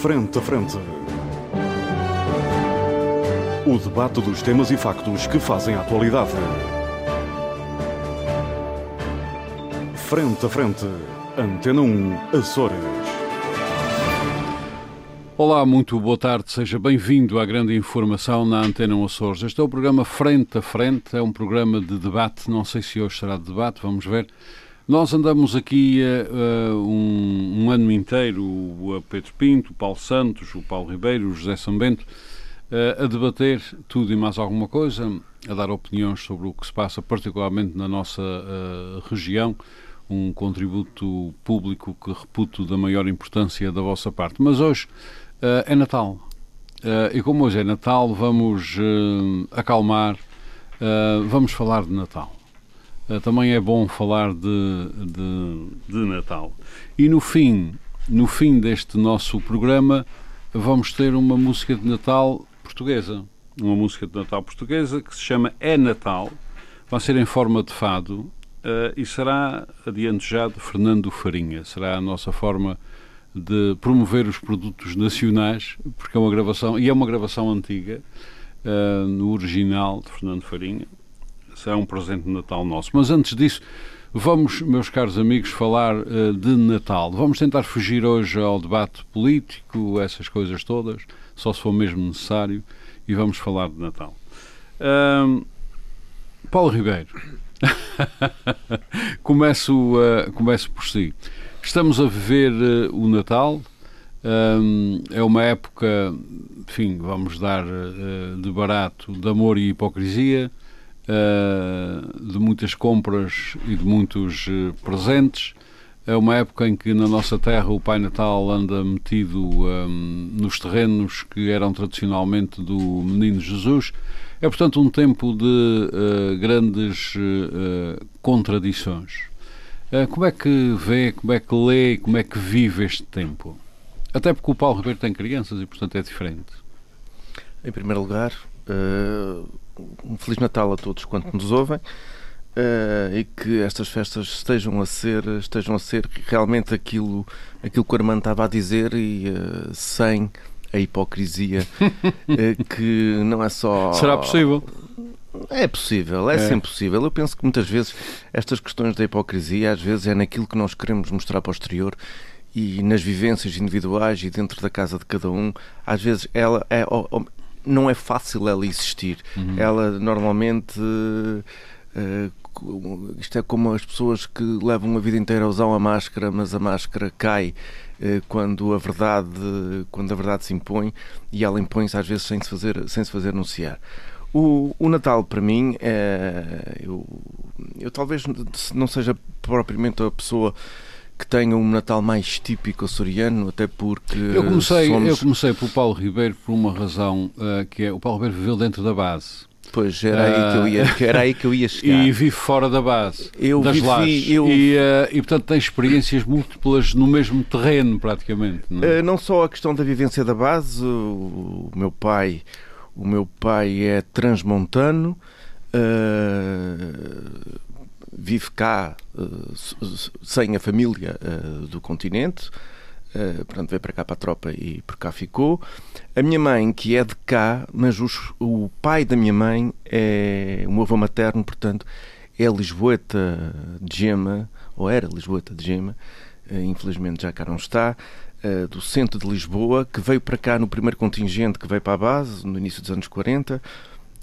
Frente a Frente. O debate dos temas e factos que fazem a atualidade. Frente a Frente. Antena 1, Açores. Olá, muito boa tarde, seja bem-vindo à grande informação na Antena 1 Açores. Este é o programa Frente a Frente, é um programa de debate, não sei se hoje será de debate, vamos ver. Nós andamos aqui uh, um, um, ano inteiro, o Pedro Pinto, o Paulo Santos, o Paulo Ribeiro, o José Sambento, uh, a debater tudo e mais alguma coisa, a dar opiniões sobre o que se passa, particularmente na nossa uh, região, um contributo público que reputo da maior importância da vossa parte. Mas hoje é Natal. e como hoje é Natal, vamos acalmar, vamos falar de Natal. Eh, também é bom falar de, de, de, Natal. E no fim, no fim deste nosso programa, vamos ter uma música de Natal portuguesa. Uma música de Natal portuguesa que se chama É Natal. Vai ser em forma de fado uh, e será, adiante já, de Fernando Farinha. Será a nossa forma de promover os produtos nacionais, porque é uma gravação, e é uma gravação antiga, uh, no original de Fernando Farinha, será um presente de Natal nosso. Mas antes disso, vamos, meus caros amigos, falar uh, de Natal. Vamos tentar fugir hoje ao debate político, essas coisas todas, só se for mesmo necessário, e vamos falar de Natal. Uh, Paulo Ribeiro, começo, uh, começo por si. Estamos a viver eh, o Natal. Um, é uma época, enfim, vamos dar uh, de barato, de amor e hipocrisia uh, de muitas compras e de muitos uh, presentes. É uma época em que na nossa terra o Pai Natal anda metido um, nos terrenos que eram tradicionalmente do Menino Jesus. É, portanto, um tempo de uh, grandes contradições. como é que vê, como é que lê, como é que vive este tempo? Até porque o Paulo Ribeiro tem crianças e, portanto, é diferente. Em primeiro lugar, uh, um Feliz Natal a todos quanto nos ouvem. Uh, e que estas festas estejam a ser estejam a ser realmente aquilo aquilo que o Armando estava a dizer e uh, sem a hipocrisia uh, que não é só será possível é possível, é, é, sempre possível. Eu penso que muitas vezes estas questões da hipocrisia, às vezes, é naquilo que nós queremos mostrar para o exterior e nas vivências individuais e dentro da casa de cada um. Às vezes, ela é, não é fácil ela existir. Uhum. Ela normalmente. Uh, isto é como as pessoas que levam a vida inteira a usar uma máscara, mas a máscara cai uh, quando a verdade quando a verdade se impõe e ela impõe-se às vezes sem se fazer sem se fazer anunciar. O, o Natal para mim é eu, eu talvez não seja propriamente a pessoa que tenha um Natal mais típico açoriano, até porque. Eu comecei, somos... eu comecei pelo Paulo Ribeiro por uma razão uh, que é o Paulo Ribeiro viveu dentro da base. Pois, era, aí que eu ia, eh, era aí que eu ia chegar. E vive fora da base, eu das vivi, lajes. Eu... E, uh, e, portanto, tem experiências múltiplas no mesmo terreno, praticamente. Não, é? uh, não só a questão da vivência da base, o, o meu pai, o meu pai é transmontano, uh, vive cá uh, sem a família uh, do continente, uh, portanto veio para cá para a tropa e por cá ficou. A minha mãe, que é de cá, mas os, o pai da minha mãe é meu avô materno, portanto é Lisboeta de Gema, ou era Lisboeta de Gema, infelizmente já cá não está, do centro de Lisboa, que veio para cá no primeiro contingente que veio para a base, no início dos anos 40,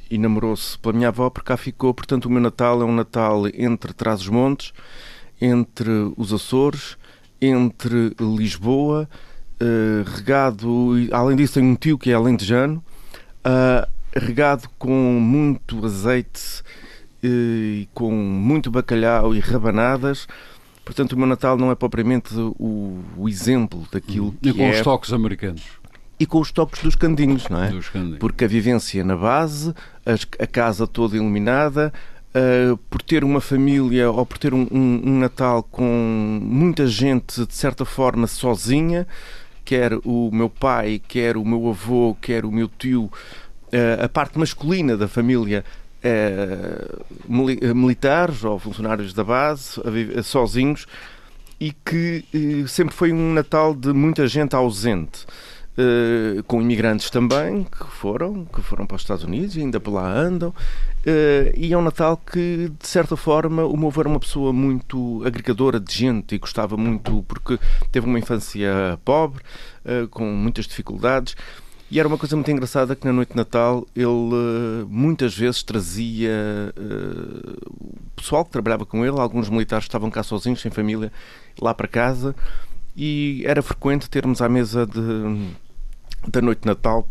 e namorou-se pela minha avó, porque cá ficou. Portanto, o meu Natal é um Natal entre Trás-os-Montes, entre os Açores, entre Lisboa, uh, regado. Além disso, tenho um tio que é alentejano, uh, regado com muito azeite uh, e com muito bacalhau e rabanadas. Portanto, o meu Natal não é propriamente o, o exemplo daquilo hum. que e com é... os toques americanos e com os toques dos candinhos, não é? Candinhos. Porque a vivência na base, a casa toda iluminada, uh, por ter uma família ou por ter um, um, um, Natal com muita gente, de certa forma, sozinha, quer o meu pai, quer o meu avô, quer o meu tio, uh, a parte masculina da família. Uh, militares ou funcionários da base, sozinhos, e que sempre foi um Natal de muita gente ausente. Uh, com imigrantes também que foram, que foram para os Estados Unidos e ainda por lá andam. Uh, e é um Natal que, de certa forma, o meu avô era uma pessoa muito agregadora de gente e gostava muito, porque teve uma infância pobre, uh, com muitas dificuldades. E era uma coisa muito engraçada que na noite de Natal ele muitas vezes trazia o pessoal que trabalhava com ele, alguns militares estavam cá sozinhos, sem família, lá para casa. E era frequente termos à mesa de, da noite de Natal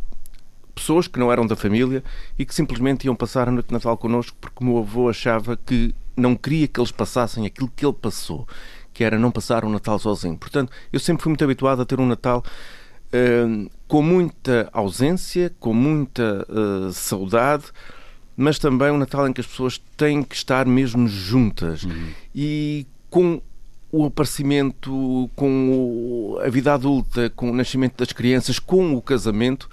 pessoas que não eram da família e que simplesmente iam passar a noite de Natal connosco porque o meu avô achava que não queria que eles passassem aquilo que ele passou, que era não passar um Natal sozinho. Portanto, eu sempre fui muito habituado a ter um Natal uh, com muita ausência, com muita uh, saudade, mas também um Natal em que as pessoas têm que estar mesmo juntas uhum. e com o aparecimento, com a vida adulta, com o nascimento das crianças, com o casamento,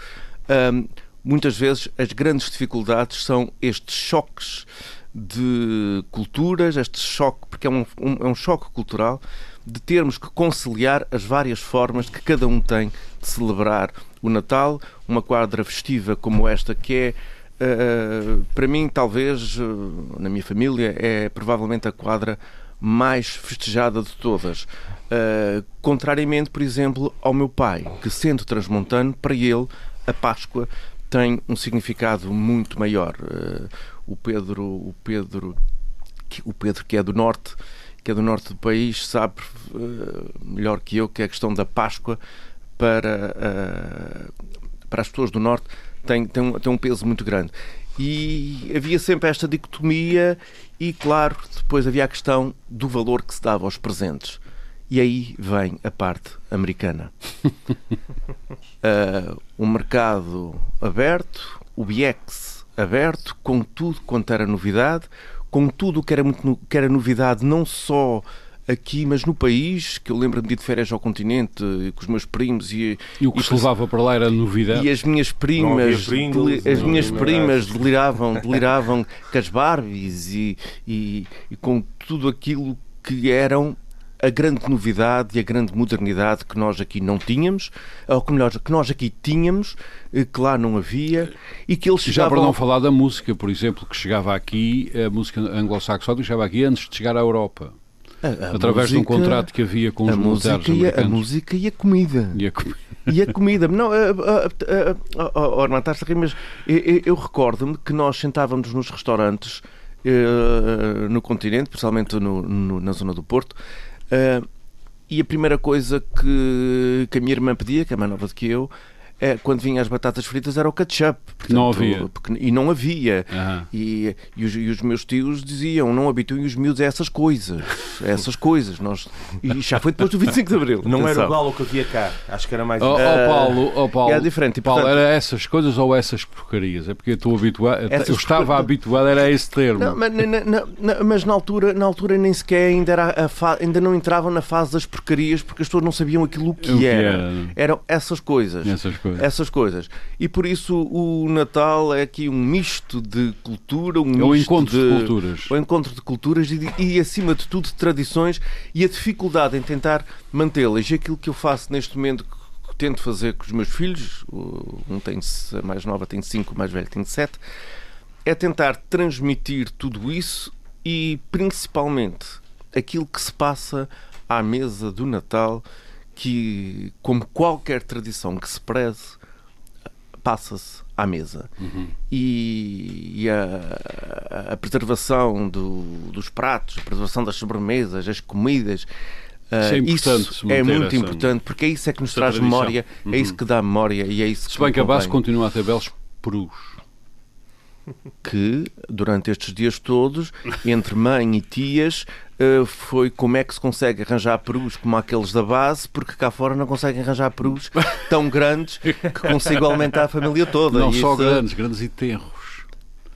um, muitas vezes as grandes dificuldades são estes choques de culturas, este choque, porque é um, um, é um choque cultural, de termos que conciliar as várias formas que cada um tem de celebrar o Natal, uma quadra festiva como esta que é Uh, para mim, talvez, uh, na minha família, é provavelmente a quadra mais festejada de todas. Uh, contrariamente, por exemplo, ao meu pai, que sendo transmontano, para ele a Páscoa tem um significado muito maior. Uh, o Pedro, o Pedro, o Pedro que é do norte, que é do norte do país, sabe uh, melhor que eu que a questão da Páscoa para para as pessoas do norte tem, tem, um, tem um peso muito grande. E havia sempre esta dicotomia, e claro, depois havia a questão do valor que se dava aos presentes. E aí vem a parte americana. uh, o mercado aberto, o BX aberto, com tudo quanto era novidade, com tudo o que era, muito, que era novidade, não só aqui, mas no país, que eu lembro-me de ir de férias ao continente com os meus primos e, e o que e, se levava para lá era novidade. E as minhas primas, Pringles, as minhas primas deliravam, deliravam com as Barbies e, e, e com tudo aquilo que eram a grande novidade e a grande modernidade que nós aqui não tínhamos, ou que, melhor, que nós aqui tínhamos, eh, que lá não havia, e que eles chegavam... Já para não falar da música, por exemplo, que chegava aqui, a música anglo-saxónica chegava aqui antes de chegar à Europa. A, a através música, de um contrato que havia com os militares americanos. A música e a comida. E a, com... e a comida. Não, Orman, estás a rir, mas eu, eu recordo-me que nós sentávamos nos restaurantes uh, no continente, principalmente no, no, na zona do Porto, uh, e a primeira coisa que, que a minha irmã pedia, que é mais nova do que eu, é, quando vinha as batatas fritas era o ketchup. Portanto, não havia. E não havia. Uhum. E, e, os, e, os, meus tios diziam, não habituem os miúdos a essas coisas. A essas coisas. Nós, e já foi depois do 25 de Abril. Não era igual ao que havia cá. Acho que era mais... Oh, oh Paulo, oh, Paulo, é diferente. E, Paulo, era essas coisas ou essas porcarias? É porque eu estou habituado... Eu estava habituado, era esse termo. Não, mas, na, na, na, mas na, altura, na altura nem sequer ainda, era fa... ainda não entravam na fase das porcarias porque as pessoas não sabiam aquilo que, o que era. era. Eram essas coisas. Essas coisas coisas. Essas coisas. E por isso o Natal é aqui um misto de cultura, um é o encontro de, de culturas. O encontro de culturas e, e, acima de tudo, de tradições e a dificuldade em tentar mantê-las. E aquilo que eu faço neste momento, que tento fazer com os meus filhos, um tem, a mais nova tem cinco, o mais velho tem sete, é tentar transmitir tudo isso e principalmente aquilo que se passa à mesa do Natal que, como qualquer tradição que se preze, passa-se à mesa. Uhum. E, e a, a, preservação do, dos pratos, a preservação das sobremesas, as comidas. Isso é, isso é muito essa, importante porque é isso é que nos traz tradição. memória, uhum. é isso uhum. que dá memória e é isso Se que. Bem que a base continua a ter belos perus que durante estes dias todos, entre mãe e tias, eh, foi como é que se consegue arranjar perus como aqueles da base, porque cá fora não conseguem arranjar perus tão grandes que consigam alimentar a família toda. Não só grandes, grandes e tenros.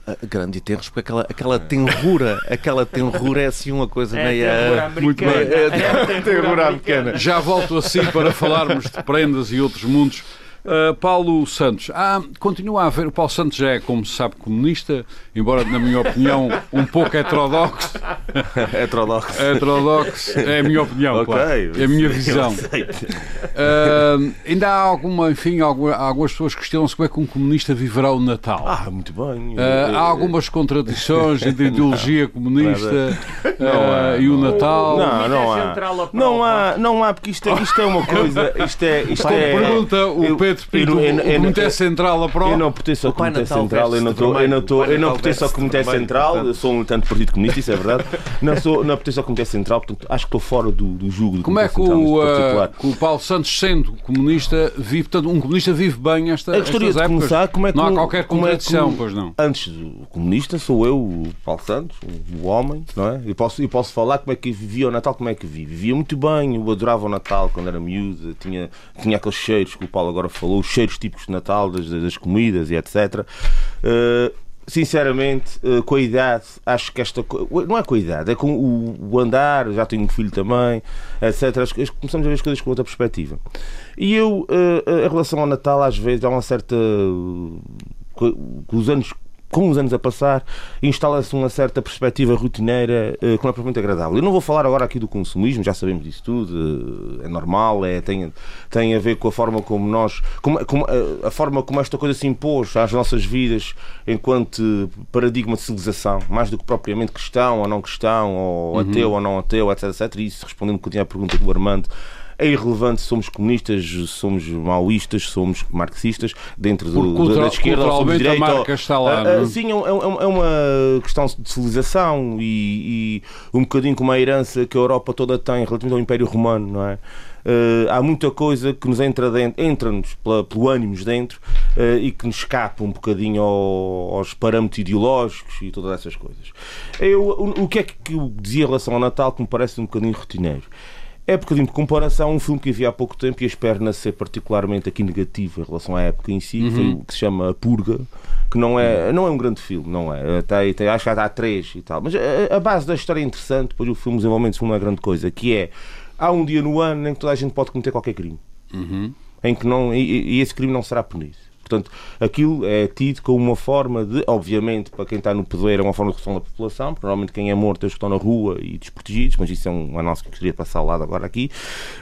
Uh, grande e tenros, porque aquela, aquela tenrura, aquela tenrura é assim uma coisa é meia. Muito bem. É, é, tenrura americana. Já volto assim para falarmos de prendas e outros mundos Uh, Paulo Santos, ah, continua a haver. O Paulo Santos já é, como se sabe, comunista, embora, na minha opinião, um pouco heterodoxo. Heterodoxo. heterodoxo, é a minha opinião, Ok, claro. É a minha visão. Uh, ainda há alguma, enfim, alguma, algumas pessoas que questionam-se como é que um comunista viverá o Natal. Ah, muito bem. Uh, há algumas contradições entre a ideologia comunista uh, e o Natal. Não, não há. Não há, não há, porque isto é, isto é uma coisa. Isto é. Isto é pergunta o eu- Pedro eu- eu- o eu- Comitê eu- Central aprova. Eu não pertenço ao Comitê Natal Central, eu não estou, eu não Pai eu não pertenço ao Comitê Central, portanto. eu sou um do Partido Comunista, isso é verdade. Não sou, não pertenço ao Comitê Central, portanto acho que estou fora do, do jugo do Como é que o, uh, particular. que o Paulo Santos, sendo comunista, vive, portanto, um comunista vive bem esta, Eu gostaria de épocas? começar como é que não há qualquer como é que contradição, pois não. Antes do comunista sou eu, o Paulo Santos, o homem, não é? E posso, e posso falar como é que vivia o Natal, como é que vivi. Vivia muito bem, eu adorava o Natal quando era miúdo, tinha, tinha aqueles cheiros que o Paulo agora falou, os cheiros típicos de Natal, das, das comidas e etc. Uh, sinceramente, uh, com a idade, acho que esta não é com a idade, é com o, andar, já tenho um filho também, etc. Acho que começamos a ver as coisas com outra perspectiva. E eu, uh, em relação ao Natal, às vezes há uma certa. co- com os anos com os anos a passar, instala-se uma certa perspectiva rotineira eh, que não é propriamente agradável. Eu não vou falar agora aqui do consumismo, já sabemos disso tudo, eh, é normal, é, tem, tem a ver com a forma como nós, como, como, eh, a forma como esta coisa se impôs às nossas vidas enquanto paradigma de civilização, mais do que propriamente cristão ou não cristão, ou ateu ou não ateu, etc, etc. E isso respondendo um bocadinho à pergunta do Armando, é irrelevante se somos comunistas, se somos maoístas, se somos marxistas, dentro do, da- cultural- da esquerda ou somos a direita. ou- marca está lá, Ah, é? ah, Sim, é, é um- é uma questão de civilização e, e um bocadinho como a herança que a Europa toda tem relativamente ao Império Romano, não é? Ah, há muita coisa que nos entra dentro, entra-nos pelo ânimos dentro ah, e que nos escapa um bocadinho ao- aos parâmetros ideológicos e todas essas coisas. Eu, o, o que é que eu dizia em relação ao Natal que me parece um bocadinho rotineiro? É bocadinho de comparação um filme que vi há pouco tempo e espero não ser particularmente aqui negativo em relação à época em si, o que se chama A Purga, que não é, não é um grande filme, não é? Tem, tem, acho que há três e tal. Mas a, a base da história é interessante, depois o filme, desenvolvimento não é grande coisa, que é há um dia no ano em que toda a gente pode cometer qualquer crime. Em que não, e, e esse crime não será punido. Portanto, aquilo é tido como uma forma de, obviamente, para quem está no poder, é uma forma de redução da população, porque normalmente quem é morto é os que estão na rua e desprotegidos, mas isso é um anúncio que eu de passar ao lado agora aqui.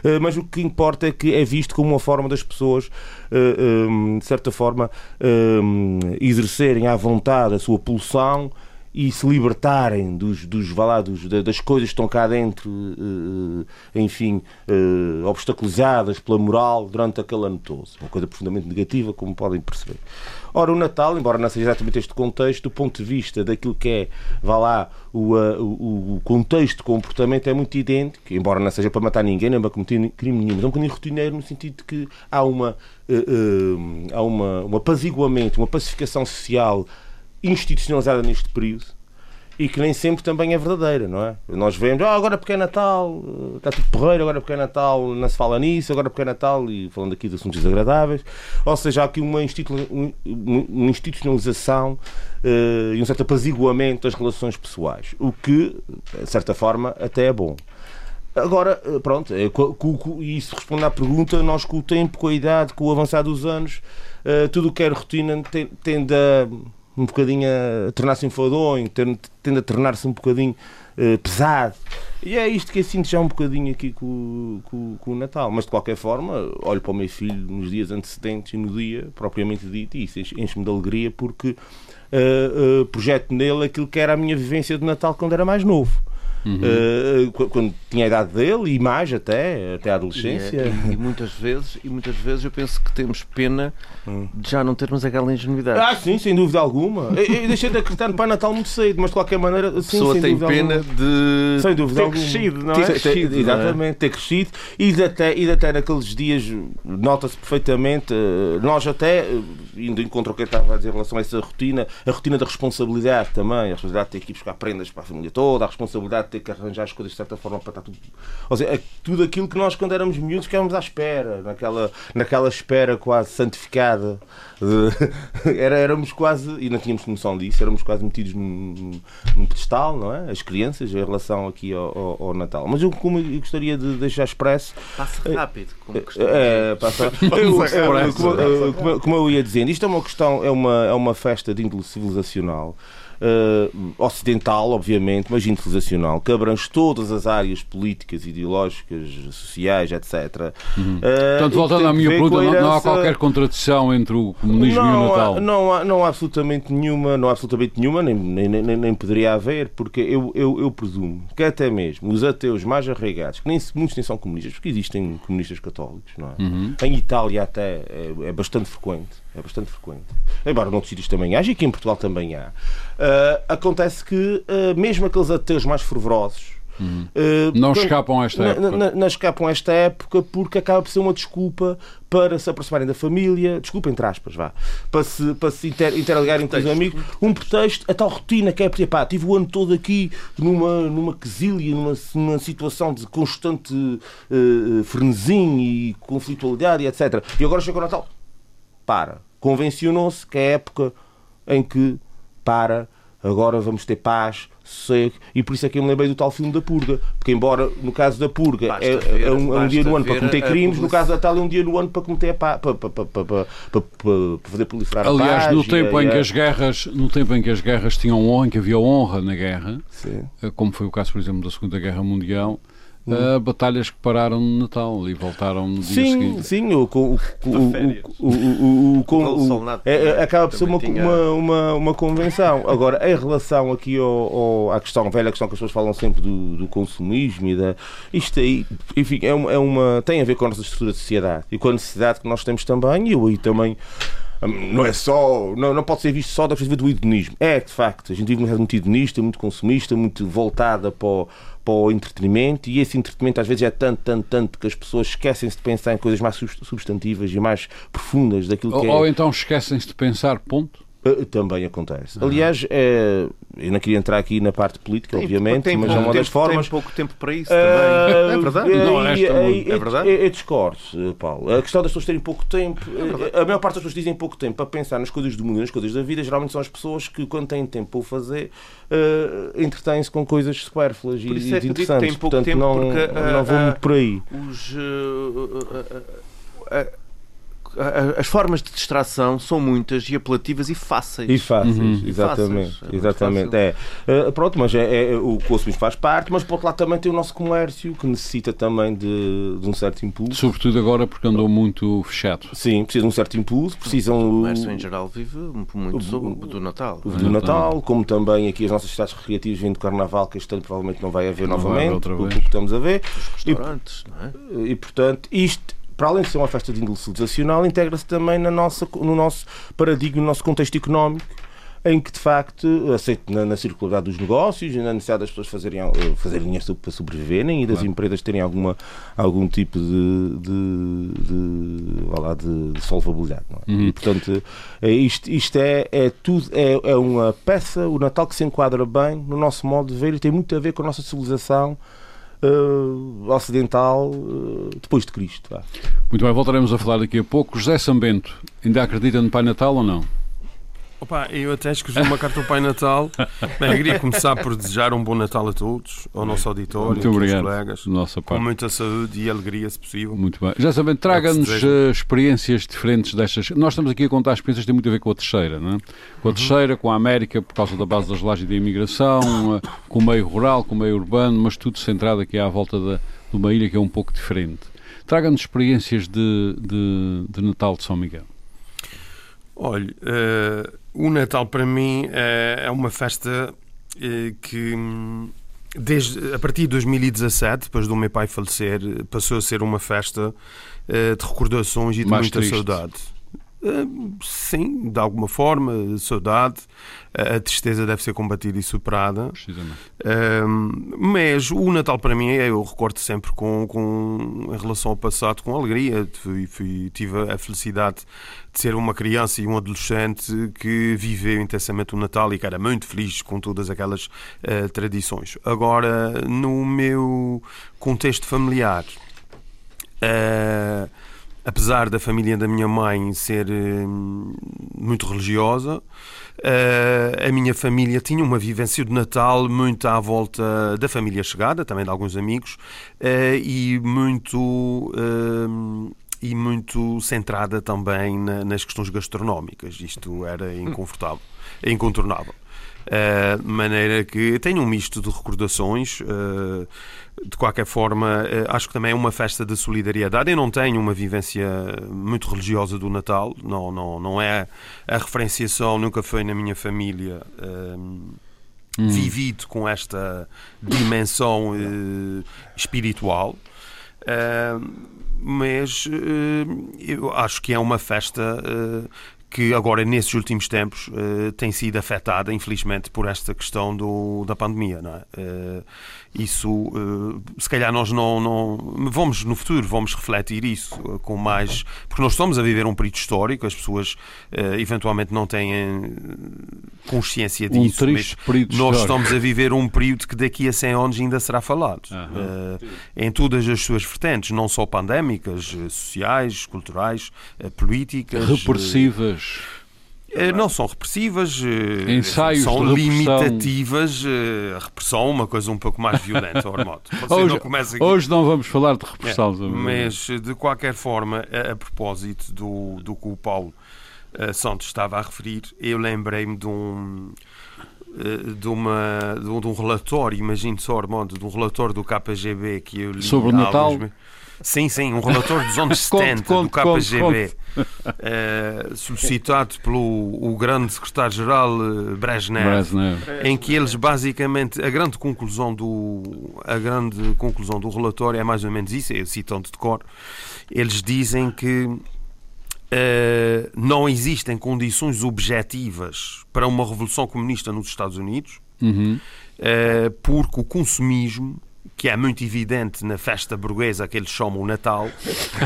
Eh, Mas o que importa é que é visto como uma forma das pessoas, eh, eh, de certa forma, exercerem à vontade a sua pulsão e se libertarem dos, dos, vá lá, dos- da- das coisas que estão cá dentro, eh, eh, enfim, eh, obstaculizadas pela moral durante aquele ano todo. Uma coisa profundamente negativa, como podem perceber. Ora, o Natal, embora não seja exatamente este contexto, do ponto de vista daquilo que é, vá lá, o, o, o contexto de comportamento é muito idêntico, embora não seja para matar ninguém, nem para cometer crime nenhum, mas é um bocadinho rotineiro no sentido de que há uma, eh, eh, há uma, um apaziguamento, uma pacificação social institucionalizada neste período e que nem sempre também é verdadeira, não é? Nós vemos, ah, agora porque é Natal, eh, está tudo porreiro, agora porque é Natal não se fala nisso, agora porque é Natal, e falando aqui de assuntos desagradáveis, ou seja, há aqui uma, institu- um- uma institucionalização eh, e um certo apaziguamento das relações pessoais, o que, de certa forma, até é bom. Agora, eh, pronto, e isso responde à pergunta, nós com o tempo, com a idade, com o avançar dos anos, eh, tudo o que é rotina tende a um bocadinho a tornar-se enfadonho, tende a tornar-se um bocadinho eh, pesado. E é isto que eu sinto já um bocadinho aqui com, com- com o Natal. Mas de qualquer forma, olho para o meu filho nos dias antecedentes e no dia propriamente dito, e isso enche- enche-me de alegria porque eh, eh, projeto nele aquilo que era a minha vivência de Natal quando era mais novo. Eh, qu- quando tinha a idade dele e mais até, até a E, adolescência. é- e- e muitas vezes e muitas vezes eu penso que temos pena de já não termos aquela ingenuidade. Ah, sim, sem dúvida alguma. Eu, eu deixei de acreditar no Pai Natal muito cedo, mas de qualquer maneira, a sim, pessoa sem tem pena alguma. de Sem dúvida ter alguma. crescido, não é? Ter- ter- é? exatamente, ter crescido e de até, e de até naqueles dias, nota-se perfeitamente, eh, nós até, eh, indo em contra o que eu estava a dizer em relação a essa rotina, a rotina da responsabilidade também, a responsabilidade de ter que ir buscar prendas para a família toda, a responsabilidade de ter que arranjar as coisas de certa forma para estar tudo. Ou seja, é tudo aquilo que nós, quando éramos miúdos, ficávamos à espera, naquela, naquela espera quase santificada. de- Era, éramos quase, e não tínhamos noção disso, éramos quase metidos num, num pedestal, não é? As crianças, em relação aqui ao, ao- ao Natal. Mas eu, como eu gostaria de deixar expresso, Passa rápido, como costuma é, passa. Como, como como eu ia dizendo, isto é uma questão, é uma, é uma festa de índole civilizacional. Eh, ocidental, obviamente, mas civilizacional, que abrange todas as áreas políticas, ideológicas, sociais, etc. Eh, Portanto, e voltando à minha pergunta, não, não há qualquer contradição entre o comunismo e o não, Natal. há, não, há, não há absolutamente nenhuma, não há absolutamente nenhuma, nem, nem, nem, nem poderia haver, porque eu, eu, eu presumo que até mesmo os ateus mais arraigados, que nem, muitos nem são comunistas, porque existem comunistas católicos, não é? Uhum. Em Itália até é, é bastante frequente. É bastante frequente. Embora noutros sítios também haja e aqui em Portugal também há. Ah, acontece que ah, mesmo aqueles ateus mais fervorosos Uhum. Não quando- escapam a esta na- época. na- não escapam a esta época porque acaba por ser uma desculpa para se aproximarem da família, desculpa entre aspas, vá, para se, para se inter, interligarem com os amigos, um pretexto, a tal rotina que é porque, pá, tive o ano todo aqui numa, numa quesilha, numa, numa situação de constante eh, frenesim e conflitualidade e etc. E agora chega o Natal, para. Convencionou-se que é a época em que para, agora vamos ter paz, sossego, e por isso é que eu me lembrei do tal filme da Purga. Porque, embora no caso da Purga Basta é, ver- é um, é um dia no ano para cometer a crimes, no caso da Natal é um dia no ano para cometer a paz, para, para, para, para, para, para- para fazer proliferar a Aliás, paz. no e tempo a- em e que a- as guerras, no tempo em que as guerras tinham honra, em que havia honra na guerra, Sim. eh, como foi o caso, por exemplo, da Segunda Guerra Mundial, Eh, batalhas que pararam no Natal e voltaram no dia Sim, seguinte. sim, o, o, o, o, férias. o, o, o, com- O o- Solnato é- é- acaba por ser uma, uma, uma, uma convenção. Agora, em relação aqui ao, ao- à questão, velha questão que as pessoas falam sempre do, do consumismo e da. Isto aí, enfim, é uma, é uma- tem a ver com a nossa estrutura de sociedade e com a necessidade que nós temos também, e eu aí também. hum, Não é só, não, não pode ser visto só da perspectiva do hedonismo. É, de facto, a gente vive uma sociedade muito hedonista, muito consumista, muito voltada para o, para o entretenimento e esse entretenimento às vezes é tanto, tanto, tanto que as pessoas esquecem-se de pensar em coisas mais sub- substantivas e mais profundas daquilo Ou, que é. ou então esquecem-se de pensar, ponto. Uh, Também acontece. Aliás, é, eu não queria entrar aqui na parte política, obviamente, tem mas é uma das formas. Tem pouco tempo para isso Ah, também. É verdade. aí- Não, esta aí- muito. É verdade. Eu, eu discordo, Paulo. A questão das pessoas terem pouco tempo, eh, a maior parte das pessoas que dizem pouco tempo para pensar nas coisas do mundo, e nas coisas da vida, geralmente são as pessoas que, quando têm tempo para o fazer, eh, entretêm-se com coisas supérfluas e isso é interessantes. tem pouco Portanto, tempo, não, porque, não vou muito por aí. Os, eh, eh, eh, as formas de distração são muitas e apelativas e fáceis. E fáceis, Uhum. E exatamente. fáceis, é exatamente. É. Uh, pronto, mas é, é- o consumismo faz parte, mas por outro lado também tem o nosso comércio que necessita também de, de um certo impulso. Sobretudo agora porque andou muito fechado. Sim, precisa de um certo impulso, precisam O o, comércio em geral vive muito sobre do Natal. o do Natal, como também aqui as nossas cidades recreativas vêm do Carnaval, que este ano provavelmente não vai haver Não vai novamente, haver outra pelo vez. que estamos a ver. Os restaurantes, não é? E portanto, isto, para além de ser uma festa de índole civilizacional, integra-se também na nossa, no nosso paradigma, no nosso contexto económico, em que de facto, aceito na, na circularidade dos negócios na necessidade das pessoas fazerem, eh, fazerem dinheiro para sobreviverem e das Claro. empresas terem alguma, algum tipo de, de, de, vá lá, de, de solvabilidade. É? Uhum. E portanto, é isto, isto é, é tudo, é, é uma peça, o Natal que se enquadra bem no nosso modo de ver e tem muito a ver com a nossa civilização eh, ocidental eh, depois de Cristo. vá. Muito bem, voltaremos a falar daqui a pouco. José Sambento, ainda acredita no Pai Natal ou não? Opa, eu até escrevi uma carta ao Pai Natal. Bem, eu queria começar por desejar um bom Natal a todos, ao nosso auditório, Muito aos obrigado. colegas, nossa com muita saúde e alegria, se possível. Muito bem. Já sabendo, traga-nos desejo. eh, experiências diferentes destas. Nós estamos aqui a contar experiências que têm muito a ver com a terceira, não é? Com a Uhum. terceira, com a América, por causa da base das lajes e da imigração, eh, com o meio rural, com o meio urbano, mas tudo centrado aqui à volta da, de uma ilha que é um pouco diferente. Traga-nos experiências de, de, de Natal de São Miguel. Olha, eh, o Natal para mim eh, é uma festa eh, que, desde, a partir de 2017, depois do meu pai falecer, eh, passou a ser uma festa eh, de recordações e de Mais muita triste. saudade. Uh, sim, de alguma forma, saudade. A tristeza deve ser combatida e superada. Uh, mas o Natal para mim, eu recordo sempre com, com, em relação ao passado com alegria. Fui, fui, tive a felicidade de ser uma criança e um adolescente que viveu intensamente o Natal e que era muito feliz com todas aquelas uh, tradições. Agora, no meu contexto familiar, uh, apesar da família da minha mãe ser uh, muito religiosa, uh, a minha família tinha uma vivência de Natal muito à volta da família chegada, também de alguns amigos, uh, e muito e muito centrada também na, nas questões gastronómicas. Isto era inconfortável, incontornável. De maneira que tenho um misto de recordações. Uh, de qualquer forma, uh, acho que também é uma festa de solidariedade. Eu não tenho uma vivência muito religiosa do Natal, não, não, não é a referenciação, nunca foi na minha família. Hum. Vivido com esta dimensão espiritual, mas eu acho que é uma festa que agora, nesses últimos tempos, uh, tem sido afetada, infelizmente, por esta questão do, da pandemia. Não é? Uh, isso, uh, se calhar, nós não, não. Vamos, no futuro, vamos refletir isso com mais. Porque nós estamos a viver um período histórico, as pessoas eventualmente não têm consciência disso. Um período nós estamos a viver um período que daqui a 100 anos ainda será falado. em todas as suas vertentes, não só pandémicas, sociais, culturais, políticas. Repressivas. Eh, não são repressivas, eh, Ensaios são repressão. limitativas. eh, A repressão é uma coisa um pouco mais violenta. Você Hoje, não hoje não vamos falar de repressão. É, mas, de qualquer forma, a, a propósito do, do que o Paulo eh, Santos estava a referir, eu lembrei-me de um. eh, De, uma, de, um, relatório, imagino só, Armando, de um relatório do KGB que eu li Sobre o Natal? alguns. Sim, sim, um relatório dos anos Conte, 70 conte, do KGB, eh, solicitado pelo o grande secretário-geral eh, Brezhnev, Brezhnev. em que eles basicamente a grande conclusão do a grande conclusão do relatório é mais ou menos isso, eu citando de cor, eles dizem que eh, não existem condições objetivas para uma revolução comunista nos Estados Unidos, Uhum. eh, porque o consumismo que é muito evidente na festa burguesa que eles chamam o Natal,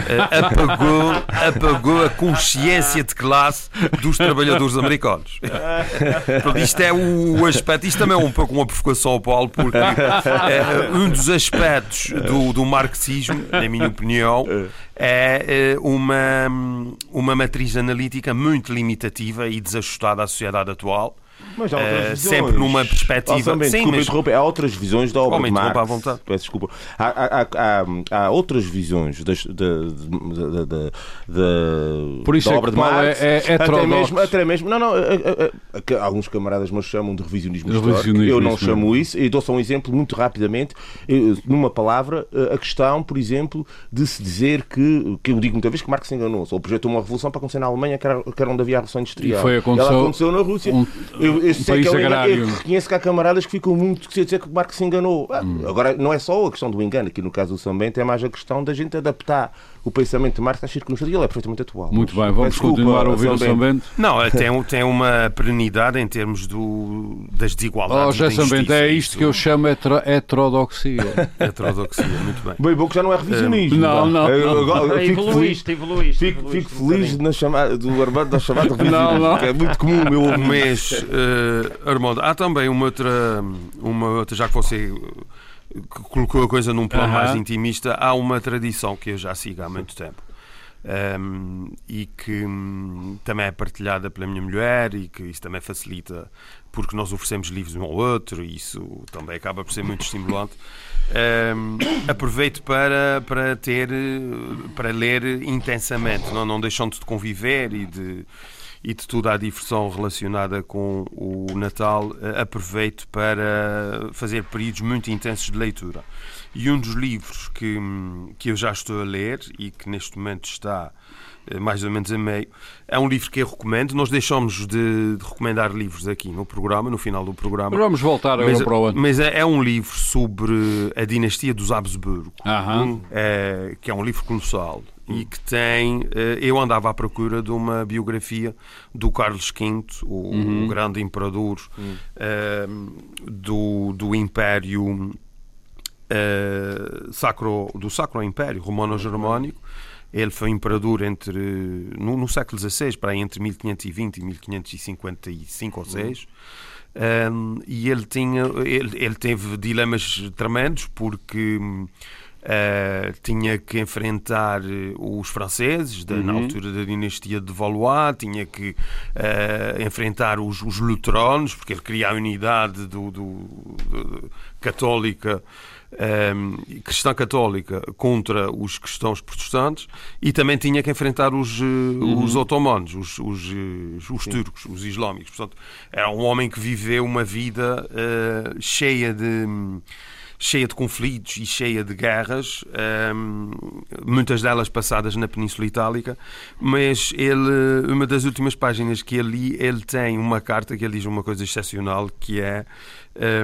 eh, apagou, apagou a consciência de classe dos trabalhadores americanos. Isto é o aspecto, isto também é um pouco uma provocação ao Paulo, porque eh, um dos aspectos do, do marxismo, na minha opinião, é eh, uma, uma matriz analítica muito limitativa e desajustada à sociedade atual. Mas há outras Eh, visões. sempre numa perspectiva- Oh, Sambento, Sim, desculpa mas- Há outras visões da obra Oh, me de Marx. à vontade. Peço desculpa. Há, há, há, há, outras visões das, da, da, da, da, Por isso da é obra que de Paulo Marx. é- é até, mesmo, até mesmo. Não, não. a- a- a- que alguns camaradas meus chamam de revisionismo, histórico. Revisionismo, Eu não isso chamo isso. E dou só um exemplo muito rapidamente. Eu, Numa palavra, a questão, por exemplo, de se dizer que, que eu digo muitas vezes que Marx se enganou-se ou projetou uma revolução para acontecer na Alemanha, que era, que era onde havia a revolução industrial. E foi, aconteceu- Ela aconteceu na Rússia. um- eu, eu um sei país que é eu reconheço que há camaradas que ficam muito que dizer que o Marx se enganou. Ah, Hum. Agora, não é só a questão do engano, aqui no caso do São Bento é mais a questão da gente adaptar o pensamento de Marx às circunstâncias e ele é perfeitamente atual. Muito Mas, bem, vamos desculpa, continuar a ouvir o São Bento. Não, é, tem, tem uma perenidade em termos do, das Oh, desigualdades. José da São Bento, é injustiça. isto que eu chamo hetero- heterodoxia. Heterodoxia, muito bem. Bem bom que já não é revisionismo. Não, não, não. agora- fico feliz. Evoluíste, evoluíste. Fico, evoluíste fico feliz na chamada, do Armando da chamada revisionismo. Não, não. que É muito comum eu ouvir. Mas, eh, Armando, há também uma outra, uma outra, já que você colocou a coisa num plano Aham. mais intimista, há uma tradição que eu já sigo há muito tempo. ehm, e que hum, também é partilhada pela minha mulher e que isso também facilita porque nós oferecemos livros um ao outro e isso também acaba por ser muito estimulante. Ehm, aproveito para, para ter eh, para ler intensamente, não, não deixando de conviver e de e de toda a diversão relacionada com o Natal, eh, aproveito para fazer períodos muito intensos de leitura. E um dos livros que, que eu já estou a ler e que neste momento está eh, mais ou menos a meio, é um livro que eu recomendo. Nós deixamos de, de recomendar livros aqui no programa, no final do programa. Vamos voltar Mas, para o ano. mas é, é um livro sobre a dinastia dos Habsburgo, Aham. é, que é um livro colossal e que tem. Eh, eu andava à procura de uma biografia do Carlos V, o, uhum. o grande imperador uhum. uh, do, do Império uh, Sacro, do Sacro Império Romano-Germânico. Ele foi imperador entre, no, no século XVI, para aí entre 1520 e 1555 ou 6. Um, e ele tinha ele, ele teve dilemas tremendos porque Uh, tinha que enfrentar eh, os franceses da, uhum. na altura da dinastia de Valois, tinha que uh, enfrentar os, os porque ele queria a unidade do, do, do católica um, cristã católica contra os cristãos protestantes e também tinha que enfrentar os, uhum. os otomanos, os, os, os turcos, os islâmicos. Portanto, era um homem que viveu uma vida uh, cheia de cheia de conflitos e cheia de guerras, um, muitas delas passadas na Península Itálica, mas ele, uma das últimas páginas que ele li, ele tem uma carta que ele diz uma coisa excepcional, que é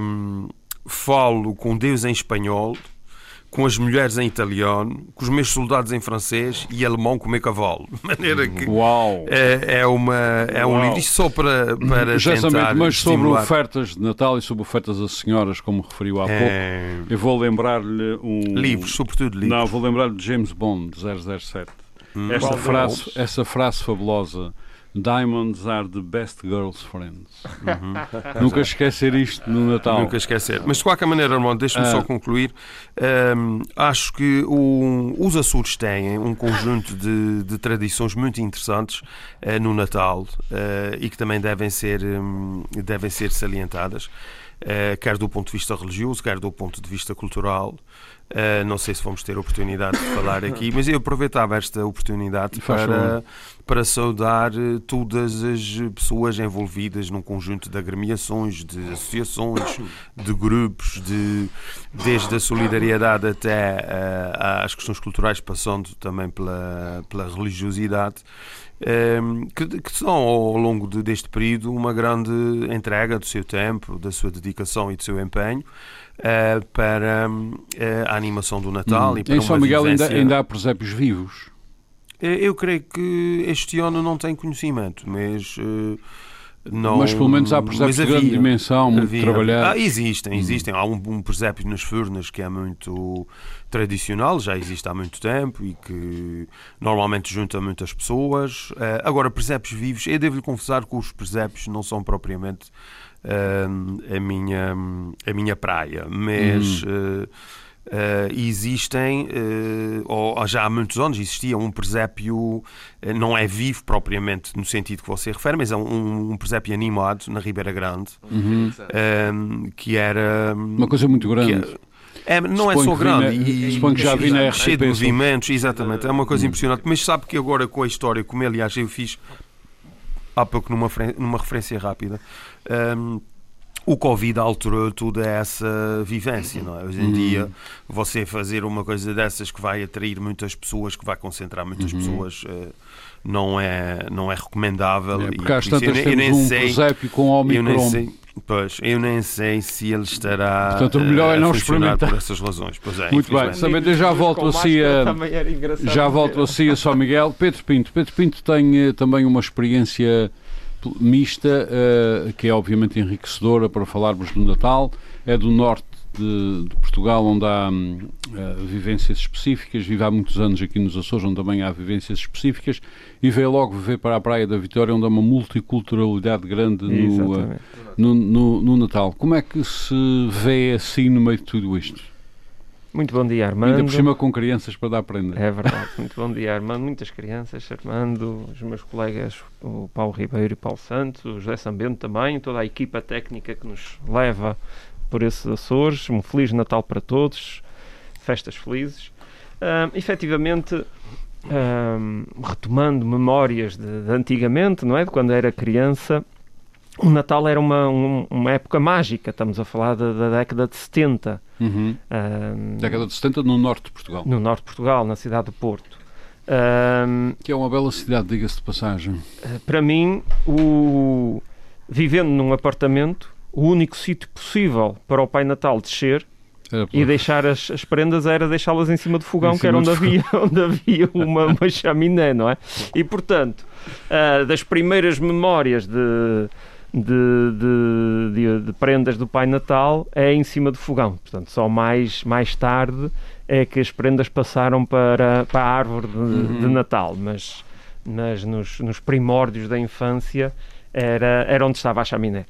um, falo com Deus em espanhol, com as mulheres em italiano, com os meus soldados em francês e alemão comer cavalo. De maneira que Uau. É, é, uma, é um livro só para, para tentar Mas sobre ofertas de Natal e sobre ofertas a senhoras, como referiu há é... pouco, eu vou lembrar-lhe um... Livros, sobretudo livros. Não, vou lembrar-lhe de James Bond, 007. Hum. Esta frase, essa frase fabulosa Diamonds are the best girls' friends. Uhum. Nunca esquecer isto no Natal. Nunca esquecer. Mas de qualquer maneira, Armando, deixa-me só ah. concluir. Um, acho que o, os Açores têm um conjunto de, de tradições muito interessantes uh, no Natal uh, e que também devem ser, um, devem ser salientadas, uh, quer do ponto de vista religioso, quer do ponto de vista cultural. Uh, não sei se vamos ter oportunidade de falar aqui, mas eu aproveitava esta oportunidade para, para saudar eh, todas as pessoas envolvidas num conjunto de agremiações, de associações, de grupos, de, desde a solidariedade até uh, às questões culturais, passando também pela, pela religiosidade. Um, que, que, são ao longo de, deste período uma grande entrega do seu tempo, da sua dedicação e do seu empenho uh, para uh, a animação do Natal. Hum. E para em São Miguel vivência... ainda, ainda há presépios vivos? Eh, eu creio que este ano não tem conhecimento, mas... Uh, não, mas pelo menos há presépios de grande dimensão, muito havia, trabalhados. Ah, existem, hum. existem. Há um, um presépio nas Furnas que é muito tradicional, já existe há muito tempo e que normalmente junta muitas pessoas. Uh, agora, presépios vivos, eu devo-lhe confessar que os presépios não são propriamente uh, a, minha, a minha praia, mas. Hum. Uh, existem, uh, ou já há muitos anos existia um presépio, uh, não é vivo propriamente no sentido que você refere, mas é um, um presépio animado na Ribeira Grande, uhum. que era... Uma coisa muito grande. É, não é só grande. e, suponho que já vi na Cheio de movimentos, exatamente. É uma coisa impressionante. Mas sabe que agora com a história, como aliás eu fiz há pouco numa, numa referência rápida, um, o Covid alterou toda essa vivência, não é? Hoje em uhum. dia, você fazer uma coisa dessas que vai atrair muitas pessoas, que vai concentrar muitas uhum. pessoas, uh, não, é, não é recomendável. É, porque às tantas eu, eu, nem um sei, com Omicron. Eu nem sei, Pois, eu nem sei se ele estará Portanto, o melhor é não experimentar por essas razões. Pois é, Muito bem, também eu já volto assim a já volto assim a São Miguel. Pedro Pinto, Pedro Pinto tem eh, também uma experiência mista, uh, que é obviamente enriquecedora para falarmos do Natal. É do norte de, de Portugal, onde há uh, vivências específicas. Vive há muitos anos aqui nos Açores, onde também há vivências específicas. E veio logo viver para a Praia da Vitória, onde há uma multiculturalidade grande no, uh, no, no, no Natal. Como é que se vê assim no meio de tudo isto? Muito bom dia, Armando. Ainda por cima com crianças para dar aprender. É verdade. Muito bom dia, Armando. Muitas crianças, Armando, os meus colegas, o Paulo Ribeiro e Paulo Santos, o José Sambento também, toda a equipa técnica que nos leva por esses Açores. Um Feliz Natal para todos, festas felizes. Uh, efetivamente, uh, retomando memórias de, de antigamente, não é? De quando era criança, o Natal era uma, um, uma época mágica, estamos a falar da, da década de 70. Uhum. década de 70 no norte de Portugal. No norte de Portugal, na cidade de Porto. que é uma bela cidade, diga-se de passagem. Uh, para mim, o... vivendo num apartamento, o único sítio possível para o Pai Natal descer E deixar as, as prendas era deixá-las em cima do fogão, que era onde havia, onde havia uma, uma chaminé, não é? E portanto, uh, das primeiras memórias de, de, de, de, prendas do Pai Natal é em cima do fogão. Portanto, só mais, mais tarde é que as prendas passaram para, para a árvore de, uhum. de Natal, mas, mas nos, nos primórdios da infância era, era onde estava a chaminé.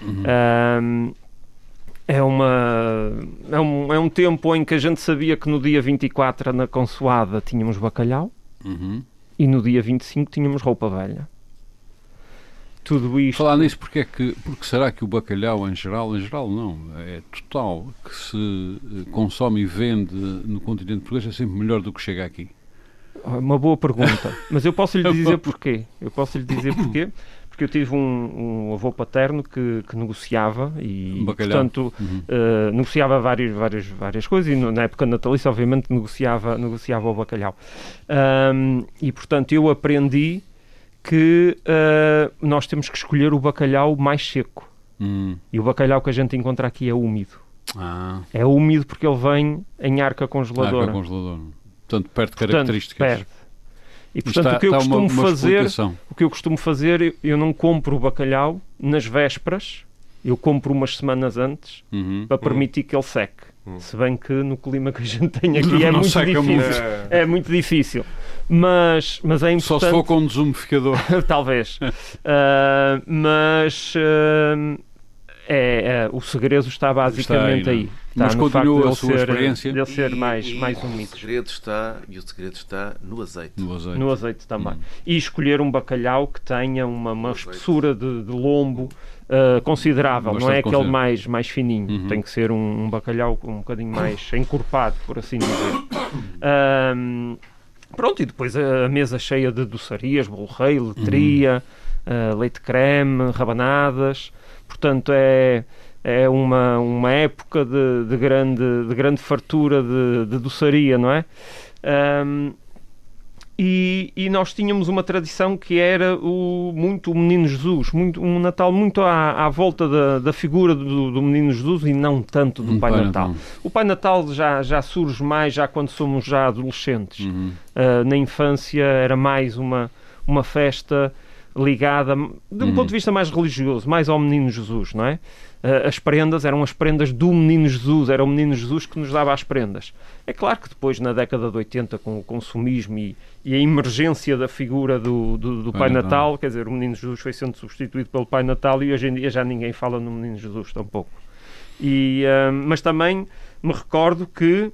Uhum. Um, é, uma, é, um, é um tempo em que a gente sabia que no dia 24 na consoada tínhamos bacalhau uhum. e no dia 25 tínhamos roupa velha. Tudo isto. Falar nisso, porque, é que, porque será que o bacalhau em geral, em geral não, é total, que se eh, consome e vende no continente português é sempre melhor do que chega aqui? Uma boa pergunta, mas eu posso lhe dizer porquê. Eu posso lhe dizer porquê porque eu tive um, um avô paterno que, que negociava e, portanto, uhum. uh, negociava várias, várias, várias coisas e no, na época natalícia, obviamente, negociava, negociava o bacalhau. Um, e, portanto, eu aprendi que uh, nós temos que escolher o bacalhau mais seco. Uhum. E o bacalhau que a gente encontra aqui é úmido. Ah. É úmido porque ele vem em arca congeladora. Arca congeladora. Portanto, perde portanto, características. Perde. E portanto está, o que eu costumo uma, uma fazer, o que eu costumo fazer, eu não compro o bacalhau nas vésperas, eu compro umas semanas antes uhum. para permitir que ele seque. Uhum. Se bem que no clima que a gente tem aqui é muito difícil. Muito. É muito difícil. Mas, mas é importante. Só se for com um desumificador. Talvez. uh, mas uh, é, é, o segredo está basicamente está aí. aí. Está Mas continua a sua ser, experiência. De ser mais, e, mais um mito. O segredo está, e o segredo está no azeite. No azeite, no azeite também. Hum. E escolher um bacalhau que tenha uma, uma espessura de, de lombo uh, considerável, Bastante não é aquele mais, mais fininho. Uhum. Tem que ser um, um, bacalhau um bocadinho mais encorpado, por assim dizer. Um, pronto, e depois a mesa cheia de doçarias, bolo rei, letria, uhum. uh, leite creme, rabanadas portanto é, é uma, uma época de, de, grande, de grande fartura de, de doçaria, não é? Um, e, e, nós tínhamos uma tradição que era o, muito o Menino Jesus, muito, um Natal muito à, à volta da, da figura do, do, Menino Jesus e não tanto do um Pai, Pai Natal. Natal. O Pai Natal já, já surge mais já quando somos já adolescentes. Uhum. Uh, na infância era mais uma, uma festa ligada, de um uhum. ponto de vista mais religioso, mais ao Menino Jesus, não é? Uh, as prendas eram as prendas do Menino Jesus, era o Menino Jesus que nos dava as prendas. É claro que depois, na década de 80, com o consumismo e, e a emergência da figura do, do, do Pai, Pai Natal, Natal, quer dizer, o Menino Jesus foi sendo substituído pelo Pai Natal e hoje em dia já ninguém fala no Menino Jesus tampouco. E, uh, mas também me recordo que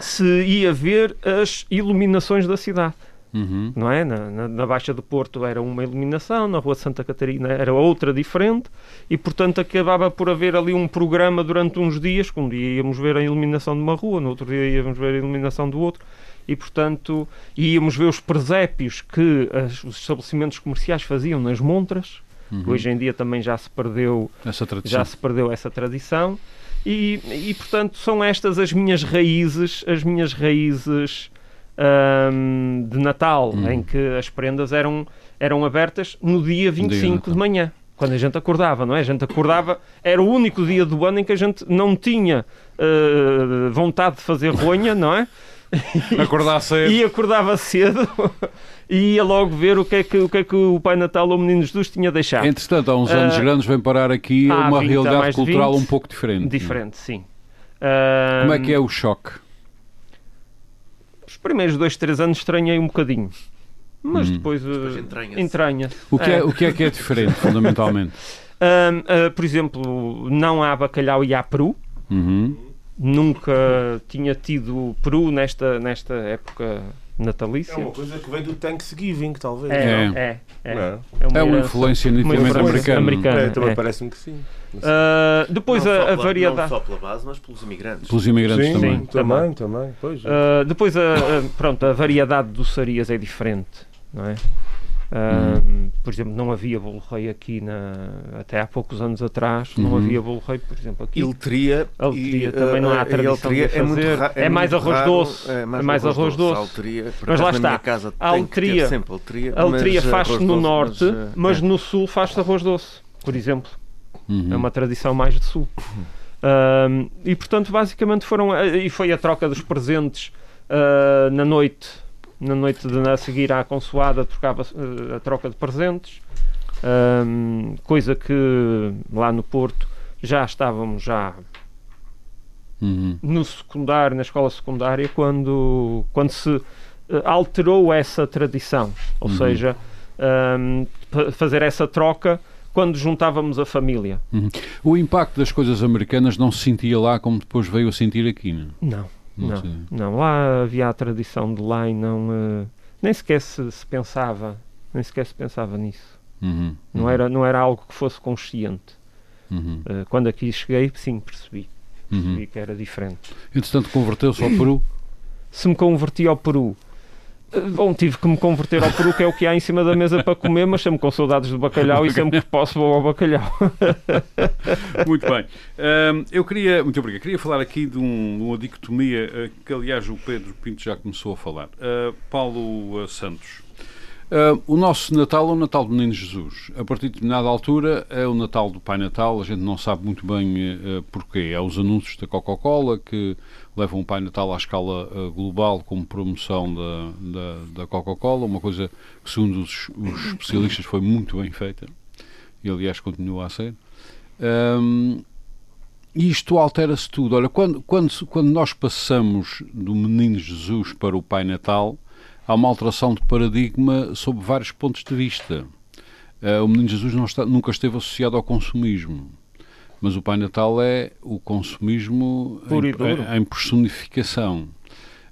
se ia ver as iluminações da cidade. Uhum. Não é? Na, na, na, Baixa do Porto era uma iluminação, na Rua Santa Catarina era outra diferente, e portanto acabava por haver ali um programa durante uns dias, que um dia íamos ver a iluminação de uma rua, no outro dia íamos ver a iluminação do outro, e portanto íamos ver os presépios que as, os estabelecimentos comerciais faziam nas montras. Uhum. Hoje em dia também já se perdeu essa tradição. Já se perdeu essa tradição. E, e portanto são estas as minhas raízes, as minhas raízes um, de Natal, hum. em que as prendas eram, eram abertas no dia 25 dia de manhã. Quando a gente acordava, não é? A gente acordava, era o único dia do ano em que a gente não tinha uh, vontade de fazer ronha, não é? Acordar cedo. E acordava cedo e ia logo ver o que, é que, o que é que o Pai Natal ou o Menino Jesus tinha deixado. Entretanto, há uns anos uh, grandes vem parar aqui uma 20, realidade cultural 20, um pouco diferente. Diferente, sim. Uh, Como é que é o choque? Os primeiros dois, três anos estranhei um bocadinho. Mas hum. depois, uh, entranha-se. Entranha o, que é, é, o que é que é diferente, fundamentalmente? Uh, uh, por exemplo, não há bacalhau e há peru. Uhum. Nunca tinha tido peru nesta, nesta época natalícia. É uma coisa que vem do Thanksgiving, talvez. É, é. é, é. é uma, é uma influência nitidamente americana. americana. É, também parece-me que sim. Uh, depois não a, a variedade. Não só pela base, mas pelos imigrantes. Pelos imigrantes sim, também. Sim, também, também. Pois, uh, depois a, a, pronto, a variedade de doçarias é diferente, não é? Uh, hum. Por exemplo, não havia bolo rei aqui na, até há poucos anos atrás, uhum. não havia bolo rei, por exemplo, aqui. Ilteria, Altria e, também não há tradição de fazer. É, muito é, é mais arroz raro, doce. É mais, é mais arroz, doce. Alteria, mas lá está. Casa a altria, altria, altria faz-se no norte, mas, mas é. no sul faz-se arroz doce, por exemplo. Uhum. É uma tradição mais de sul. E portanto, basicamente foram. E foi a troca dos presentes uh, na noite, na noite de a seguir à consoada, trocava uh, a troca de presentes, um, coisa que lá no Porto já estávamos já uhum. no secundário, na escola secundária, quando, quando se uh, alterou essa tradição, ou uhum. seja, um, fazer essa troca quando juntávamos a família. Uhum. O impacto das coisas americanas não se sentia lá como depois veio a sentir aqui, não? Não, não, não. não. Lá havia a tradição de lá e não... Uh, nem sequer se, se, pensava, nem sequer se pensava nisso. Uhum. Não, uhum. era, não era algo que fosse consciente. Uh, quando aqui cheguei, sim, percebi. Percebi uhum. que era diferente. Entretanto, converteu-se ao Peru? Se me converti ao Peru Bom, tive que me converter ao peru, que é o que há em cima da mesa para comer, mas sempre com saudades do bacalhau e sempre que posso vou ao bacalhau. muito bem. Um, eu queria, muito obrigado, queria falar aqui de, um, de uma dicotomia uh, que, aliás, o Pedro Pinto já começou a falar. Uh, Paulo uh, o nosso Natal é o Natal do Menino Jesus. A partir de determinada altura é o Natal do Pai Natal. A gente não sabe muito bem porquê. É os anúncios da Coca-Cola que levam o Pai Natal à escala uh, global como promoção da, da, da Coca-Cola, uma coisa que, segundo os, os, especialistas, foi muito bem feita e, aliás, continua a ser. Um, e isto altera-se tudo. Olha, quando, quando, quando nós passamos do Menino Jesus para o Pai Natal, há uma alteração de paradigma sob vários pontos de vista. Uh, o Menino Jesus está, nunca esteve associado ao consumismo mas o Pai Natal é o consumismo em, em, personificação.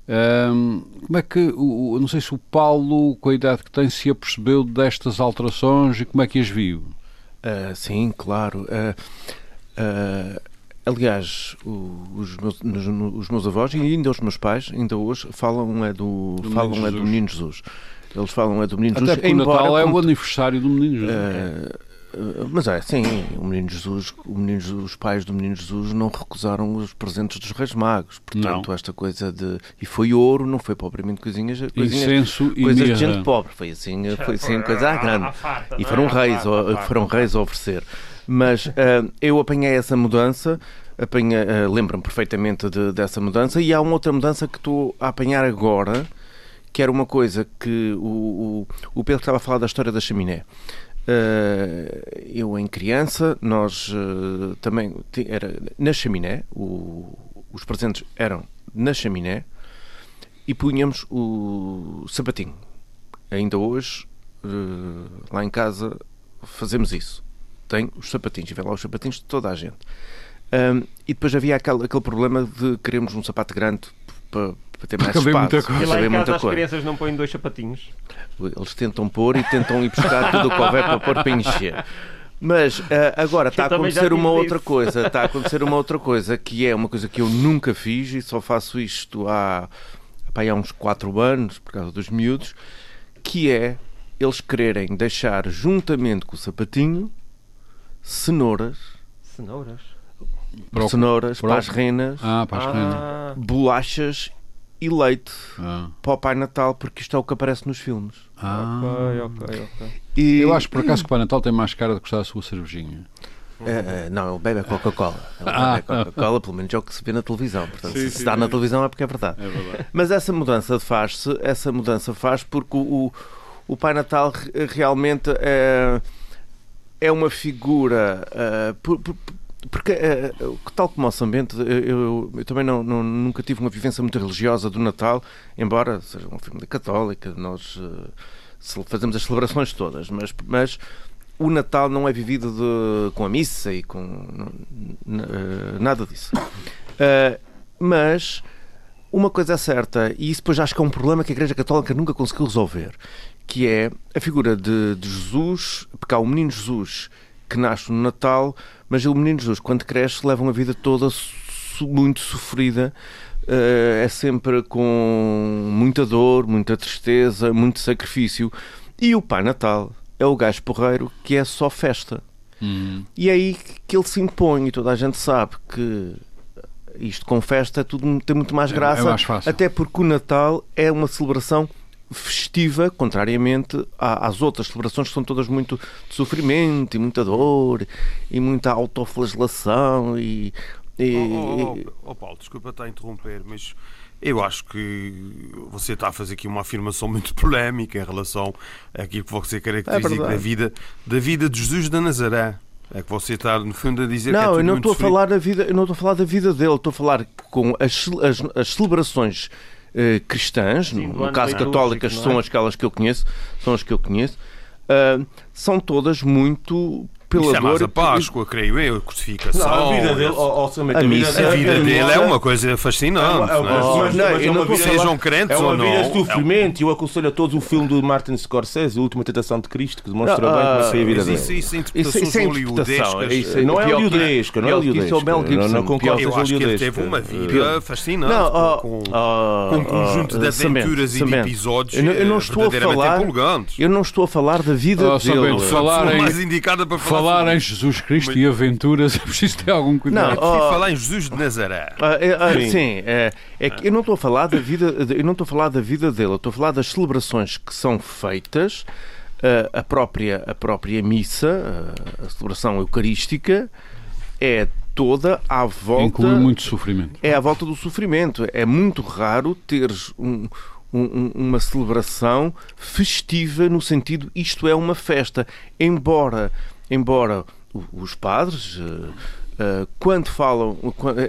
Um, como é que, o, não sei se o Paulo, com a idade que tem, se apercebeu destas alterações e como é que as viu? Uh, sim, claro. Uh, uh, aliás, o, os, meus, os, meus, avós e ainda os meus pais, ainda hoje, falam é do, do falam Menino é do Menino Jesus. Eles falam é do Menino Até Jesus. Até o Natal é o aniversário do Menino Jesus. Eh, mas é, sim, o menino Jesus, o menino Jesus, os pais do menino Jesus não recusaram os presentes dos Reis Magos. Portanto, não. esta coisa de. E foi ouro, não foi propriamente coisinhas. coisinhas Incenso coisas de gente pobre. Foi assim, foi assim coisa à grande. E foram reis, foram reis a oferecer. Mas uh, eu apanhei essa mudança. Uh, lembro-me perfeitamente de, dessa mudança. E há uma outra mudança que estou a apanhar agora, que era uma coisa que o, o, o Pedro estava a falar da história da chaminé. Uh, eu em criança, nós também era na chaminé, o, os presentes eram na chaminé e punhamos o sapatinho. Ainda hoje, lá em casa, fazemos isso. Tem os sapatinhos, e vem lá os sapatinhos de toda a gente. Um, e depois havia aquele, aquele problema de queremos um sapato grande para, para ter mais espaço. Muita coisa. E lá em casa as coisa. crianças não põem dois sapatinhos. Eles tentam pôr e tentam ir buscar tudo o que houver para pôr para encher. Mas uh, agora está a acontecer uma outra isso. coisa, está a acontecer uma outra coisa que é uma coisa que eu nunca fiz e só faço isto há, há uns 4 anos, por causa dos miúdos, que é eles quererem deixar juntamente com o sapatinho cenouras. Cenouras? Para cenouras, para, as renas, ah, para as renas. bolachas e leite ah. para o Pai Natal, porque isto é o que aparece nos filmes. Ah. Ok, ok, ok. E... Eu acho por acaso que o Pai Natal tem mais cara de gostar da sua cervejinha. Uh, uh, não, ele bebe a Coca-Cola. Ele ah. bebe a Coca-Cola, pelo menos é o que se vê na televisão. Portanto, sim, se sim, está sim. na televisão é porque é verdade. É verdade. Mas essa mudança faz-se, essa mudança faz porque o, o, o Pai Natal realmente é, é uma figura. Uh, por, por, porque, uh, tal como o São Bento, eu, eu também não, não, nunca tive uma vivência muito religiosa do Natal, embora seja uma família católica, nós uh, fazemos as celebrações todas, mas, mas o Natal não é vivido de, com a missa e com uh, nada disso. mas uma coisa é certa, e isso depois acho que é um problema que a Igreja Católica nunca conseguiu resolver, que é a figura de, de Jesus, porque há o menino Jesus que nasce no Natal, mas o menino Jesus, quando cresce, leva uma vida toda muito sofrida. Uh, é sempre com muita dor, muita tristeza, muito sacrifício. E o Pai Natal é o gajo porreiro que é só festa. Uhum. E é aí que ele se impõe, e toda a gente sabe que isto com festa é tudo, tem muito mais graça. É, é mais fácil. Até porque o Natal é uma celebração festiva, contrariamente às outras celebrações que são todas muito de sofrimento e muita dor e muita autoflagelação e E, oh, oh, oh, Paulo, desculpa estar a interromper, mas eu acho que você está a fazer aqui uma afirmação muito polémica em relação àquilo que você caracteriza é da, vida, da vida de Jesus de Nazaré. É que você está, no fundo, a dizer não, que é eu não estou a falar da vida, eu não estou a falar da vida dele, estou a falar com as, as, as celebrações uh, cristãs, Sim, no caso católicas, são é? aquelas que eu conheço, são as que eu conheço, uh, são todas muito pela Isso é mais a Páscoa, creio eu, a crucificação. Não, a vida dele, ó, a, a, missa, a vida dele é uma coisa fascinante. É uma, é mas, não, não sejam crentes é ou não. É uma vida de sofrimento. E eu aconselho a todos o filme do Martin Scorsese, A Última Tentação de Cristo, que demonstra bem como foi a vida dele. Isso, isso, interpretações isso, isso é Não é hollywoodesca, não é hollywoodesca. Isso é o Mel Gibson. Não concordo Eu acho que ele teve uma vida fascinante, com um conjunto de aventuras e de episódios verdadeiramente Eu não estou a falar da vida dele. Falar mais indicada para falar em Jesus Cristo e aventuras, é preciso ter algum cuidado. Não, oh, falar em Jesus de Nazaré. Ah, é, ah, sim, sim é, é, que eu não estou a falar da vida, eu não estou a falar da vida dele, eu estou a falar das celebrações que são feitas, uh, a própria a própria missa, uh, a celebração eucarística é toda à volta. Inclui muito sofrimento. É à volta do sofrimento. É muito raro teres um, um, uma celebração festiva no sentido isto é uma festa. Embora embora os padres Uh, quando falam,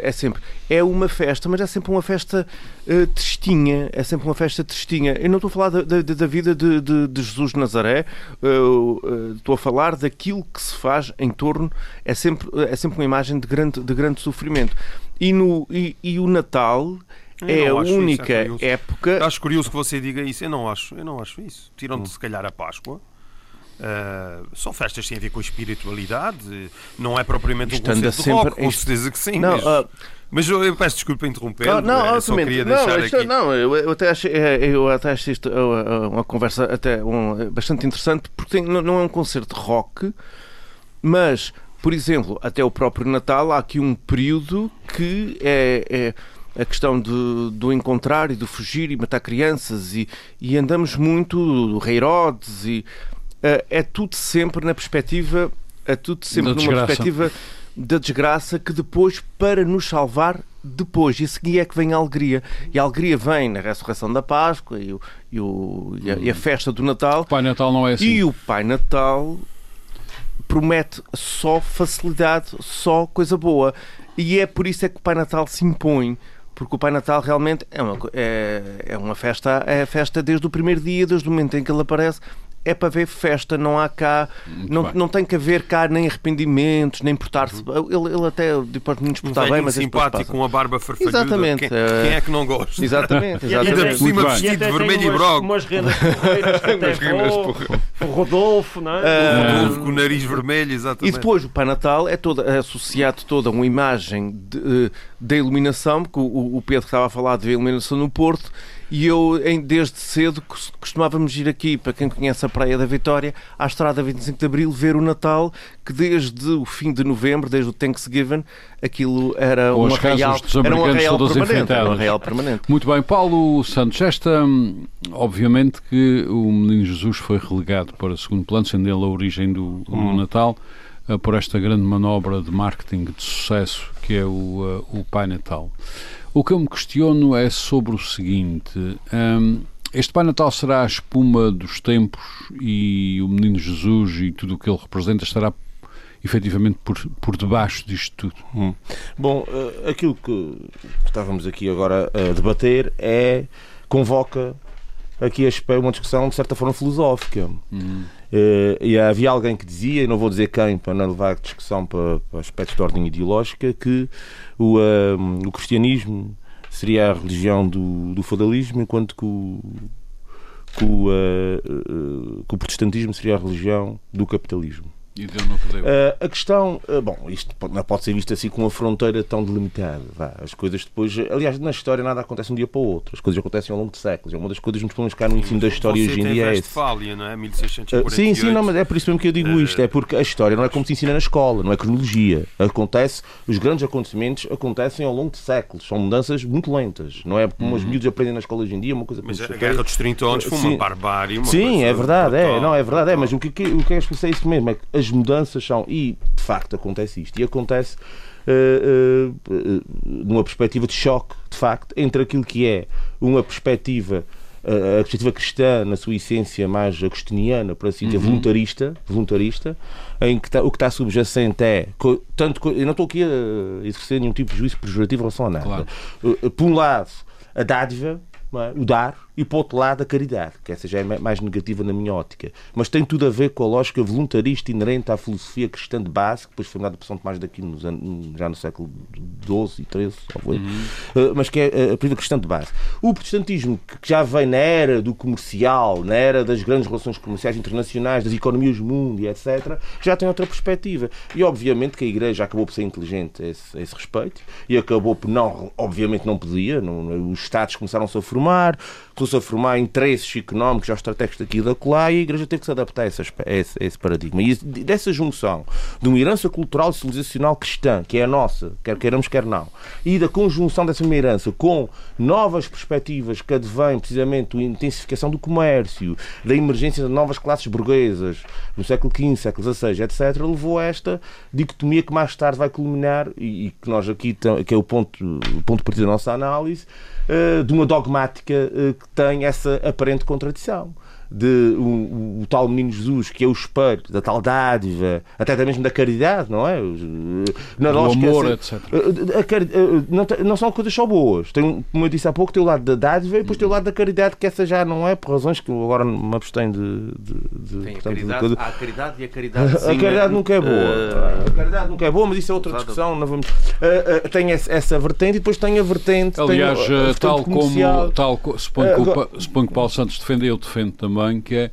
é sempre, é uma festa, mas é sempre uma festa uh, tristinha, é sempre uma festa tristinha. Eu não estou a falar da, da, da vida de, de, de, Jesus de Nazaré, uh, estou a falar daquilo que se faz em torno, é sempre, é sempre uma imagem de grande, de grande sofrimento. E, no, e, e o Natal é a única isso, é época. Acho curioso que você diga isso, eu não acho, eu não acho isso. Tiram-te, hum. se calhar, a Páscoa Uh, são festas que têm a ver com a espiritualidade, não é propriamente um conceito de rock, com certeza que sim. Não, mas, uh, mas eu, eu, peço desculpa interromper. Não, é, só queria não, deixar isto, aqui. Não, eu, eu, até achei, é, eu até achei isto uma conversa até um, bastante interessante, porque tem, não, não é um concerto de rock, mas, por exemplo, até o próprio Natal há aqui um período que é, é a questão de, do encontrar e do fugir e matar crianças e, e andamos muito do Rei Herodes e é tudo sempre na perspectiva, é tudo sempre numa perspectiva da desgraça que depois, para nos salvar, depois, e a seguir é que vem a alegria. E a alegria vem na ressurreição da Páscoa e, o, e, o, e, a, e a, festa do Natal. O Pai Natal não é assim. E o Pai Natal promete só facilidade, só coisa boa. E é por isso é que o Pai Natal se impõe. Porque o Pai Natal realmente é uma, é, é uma festa, é festa desde o primeiro dia, desde o momento em que ele aparece é para ver festa, não há cá, não, não tem que haver cá nem arrependimentos, nem portar-se. Uhum. Ele, ele até depois de nos portar um bem, mas simpático com a barba farfalhuda. Exatamente. Quem, uh... quem, é que não gosta? Exatamente. exatamente. E ainda por cima vestido de vermelho e branco. Umas rendas porreiras que até o Rodolfo, não é? Uh... Rodolfo com o nariz vermelho, exatamente. E depois o Pai Natal é, todo, é associado toda uma imagem de, eh, da iluminação, porque o, o Pedro estava a falar de iluminação no Porto, e eu, desde cedo, costumávamos ir aqui, para quem conhece a Praia da Vitória, à Estrada 25 de Abril, ver o Natal, que desde o fim de novembro, desde o Thanksgiving, aquilo era um arraial, era um arraial permanente, era um arraial permanente. Muito bem, Paulo Santos, esta, obviamente que o Menino Jesus foi relegado para segundo plano, sendo ele a origem do, do hum. Natal, uh, por esta grande manobra de marketing de sucesso que é o, uh, o Pai Natal. O que eu me questiono é sobre o seguinte: um, este Pai Natal será a espuma dos tempos e o Menino Jesus e tudo o que ele representa estará efetivamente por, por debaixo disto tudo? Hum. Bom, uh, aquilo que estávamos aqui agora a debater é convoca aqui uma discussão de certa forma filosófica. Uhum. Uh, e havia alguém que dizia, e não vou dizer quem para não levar a discussão para, para aspectos de ordem ideológica, que o, uh, o cristianismo seria a religião do, do feudalismo, enquanto que o, que o, uh, que o protestantismo seria a religião do capitalismo. E deu no que deu. Uh, a questão, uh, bom, isto não pode ser visto assim com uma fronteira tão delimitada. Vá. As coisas depois, aliás, na história nada acontece de um dia para o outro. As coisas acontecem ao longo de séculos. É uma das coisas que nos podemos ficar no ensino da história hoje em dia. É Westfália, não é? 1648. Uh, sim, sim, não, mas é por isso mesmo que eu digo isto. É porque a história não é como se ensina na escola, não é cronologia. Acontece, os grandes acontecimentos acontecem ao longo de séculos. São mudanças muito lentas. Não é como os uhum. miúdos aprendem na escola hoje em dia, uma coisa Mas a Guerra dos 30 anos foi uma barbárie. Uma sim, é verdade, é, não, é verdade, é. Mas o que, o que é que é isso mesmo? É que as mudanças são e, de facto, acontece isto. E acontece uh, uh, numa perspectiva de choque, de facto, entre aquilo que é uma perspectiva a perspectiva cristã, na sua essência mais agostiniana, por assim dizer, uhum. voluntarista, voluntarista, em que tá, o que está subjacente é, tanto, eu não estou aqui a exercer nenhum tipo de juízo pejorativo em relação a nada. Claro. Por um lado, a dádiva, é? o dar, e por outro lado a caridade, que essa já é mais negativa na minha ótica. Mas tem tudo a ver com a lógica voluntarista inerente à filosofia cristã de base, que depois foi mudada por São Tomás daqui nos anos, já no século XII e XIII, uhum. uh, mas que é a primeira cristã de base. O protestantismo, que já vem na era do comercial, na era das grandes relações comerciais internacionais, das economias do mundo e etc., já tem outra perspectiva. E obviamente que a Igreja acabou por ser inteligente a esse, a esse respeito e acabou por não, obviamente não podia, não, os Estados começaram-se a formar, informar, começou a formar interesses económicos ou estratégicos daqui e da colar e a Igreja teve que se adaptar a esse, a esse, a esse paradigma. E dessa junção de uma herança cultural e civilizacional cristã, que é a nossa, quer queiramos, quer não, e da conjunção dessa herança com novas perspectivas que advêm precisamente da intensificação do comércio, da emergência de novas classes burguesas no século XV, século XVI, etc., levou a esta dicotomia que mais tarde vai culminar e, que nós aqui, que é o ponto, ponto de partida da nossa análise, uh, de uma dogmática uh, que tem essa aparente contradição de o, o, tal menino Jesus, que é o espelho da tal dádiva, até mesmo da caridade, não é? Na Do amor, etc. A, a, não, não, são coisas só boas. Tem, como eu disse há pouco, tem o lado da dádiva e depois tem o lado da caridade, que essa já não é, por razões que agora me abstenho de. de, de tem portanto, a caridade, de... há a caridade e a caridade. Sim, a caridade nunca é boa. Uh... A caridade nunca é boa, mas isso é outra discussão. Não vamos... Uh, uh, tem essa vertente e depois tem a vertente. Aliás, tem a, a tal como. Tal, suponho, que, suponho que Paulo Santos defende, eu defendo também também, que é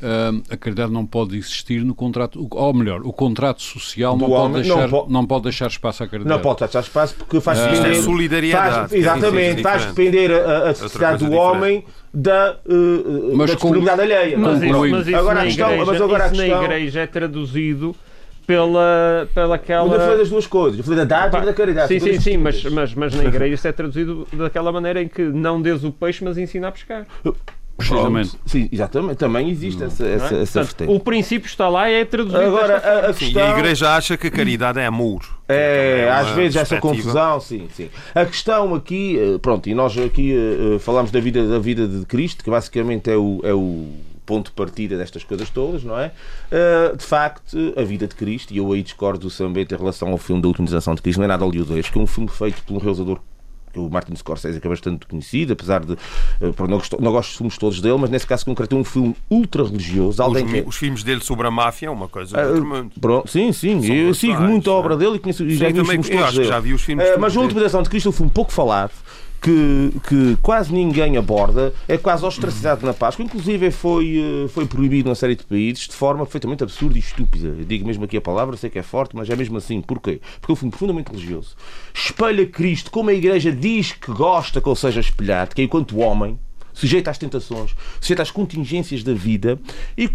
Uh, a caridade não pode existir no contrato, ou melhor, o contrato social não pode, deixar, não, pode, não pode deixar espaço à caridade. Não pode deixar espaço porque faz uh, depender. É solidariedade. Faz, exatamente, faz depender a, a sociedade do homem da, uh, mas da disponibilidade alheia. Mas, isso, mas isso agora questão, igreja, mas agora a questão, na igreja é traduzido pela, pela aquela. Mas eu falei das duas coisas, eu falei da dádiva e da caridade. Sim, sim, sim, mas, mas, mas na igreja isso é traduzido daquela maneira em que não des o peixe, mas ensina a pescar. Precisamente. Sim, exatamente. Também existe essa, é? essa, essa Portanto, O princípio está lá e é traduzido. Agora, a, a questão... E a Igreja acha que a caridade é amor. É, é às vezes essa confusão, sim, sim. A questão aqui, eh, pronto, e nós aqui uh, falamos da vida, da vida de Cristo, que basicamente é o, é o ponto de partida destas coisas todas, não é? Uh, de facto, a vida de Cristo, e eu aí discordo do Sambento em relação ao filme da utilização de Cristo, não é nada hollywoodesco, é um filme feito por um realizador o Martin Scorsese que é bastante conhecido, apesar de. Uh, não, gosto, não gosto dos filmes todos dele, mas nesse caso concreto é um filme ultra religioso. Os, que... os filmes dele sobre a máfia é uma coisa uh, pronto, Sim, sim. São eu sigo muito a obra dele e conheço, sim, já vi os filmes todos. Dele. Já vi os filmes uh, mas a última de Cristo é um filme pouco falado que, que quase ninguém aborda, é quase ostracizado na Páscoa, inclusive foi, eh, foi proibido numa série de países de forma perfeitamente absurda e estúpida. Eu digo mesmo aqui a palavra, sei que é forte, mas é mesmo assim. Porquê? Porque é um profundamente religioso. Espelha Cristo como a Igreja diz que gosta que ele seja espelhado, que é enquanto homem, sujeito às tentações, sujeito às contingências da vida. E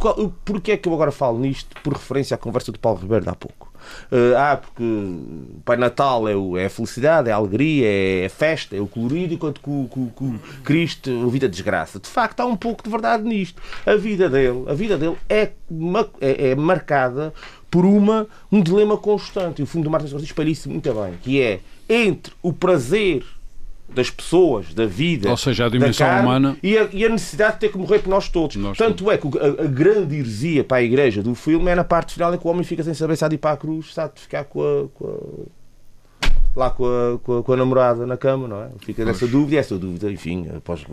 porquê é que eu agora falo nisto? Por referência à conversa do Paulo Ribeiro de há pouco. Uh, ah, porque o Pai Natal é, o, é a felicidade, é a alegria, é a festa, é o colorido, enquanto que o, que, que Cristo a vida desgraça. De facto, há um pouco de verdade nisto. A vida dele, a vida dele é, é, é marcada por uma, um dilema constante. E o filme do Martin Scorsese espelha isso muito bem, que é entre o prazer das pessoas, da vida, ou seja, a dimensão carne, humana e a, e a, necessidade de ter que morrer por nós todos. Nós Tanto todos. é que a, a, grande heresia para a igreja do filme é na parte final em que o homem fica sem saber se há de ir para a cruz, se há de ficar com a, com a lá com a, com a, com a, namorada na cama, não é? Fica nessa dúvida e essa dúvida, enfim, após,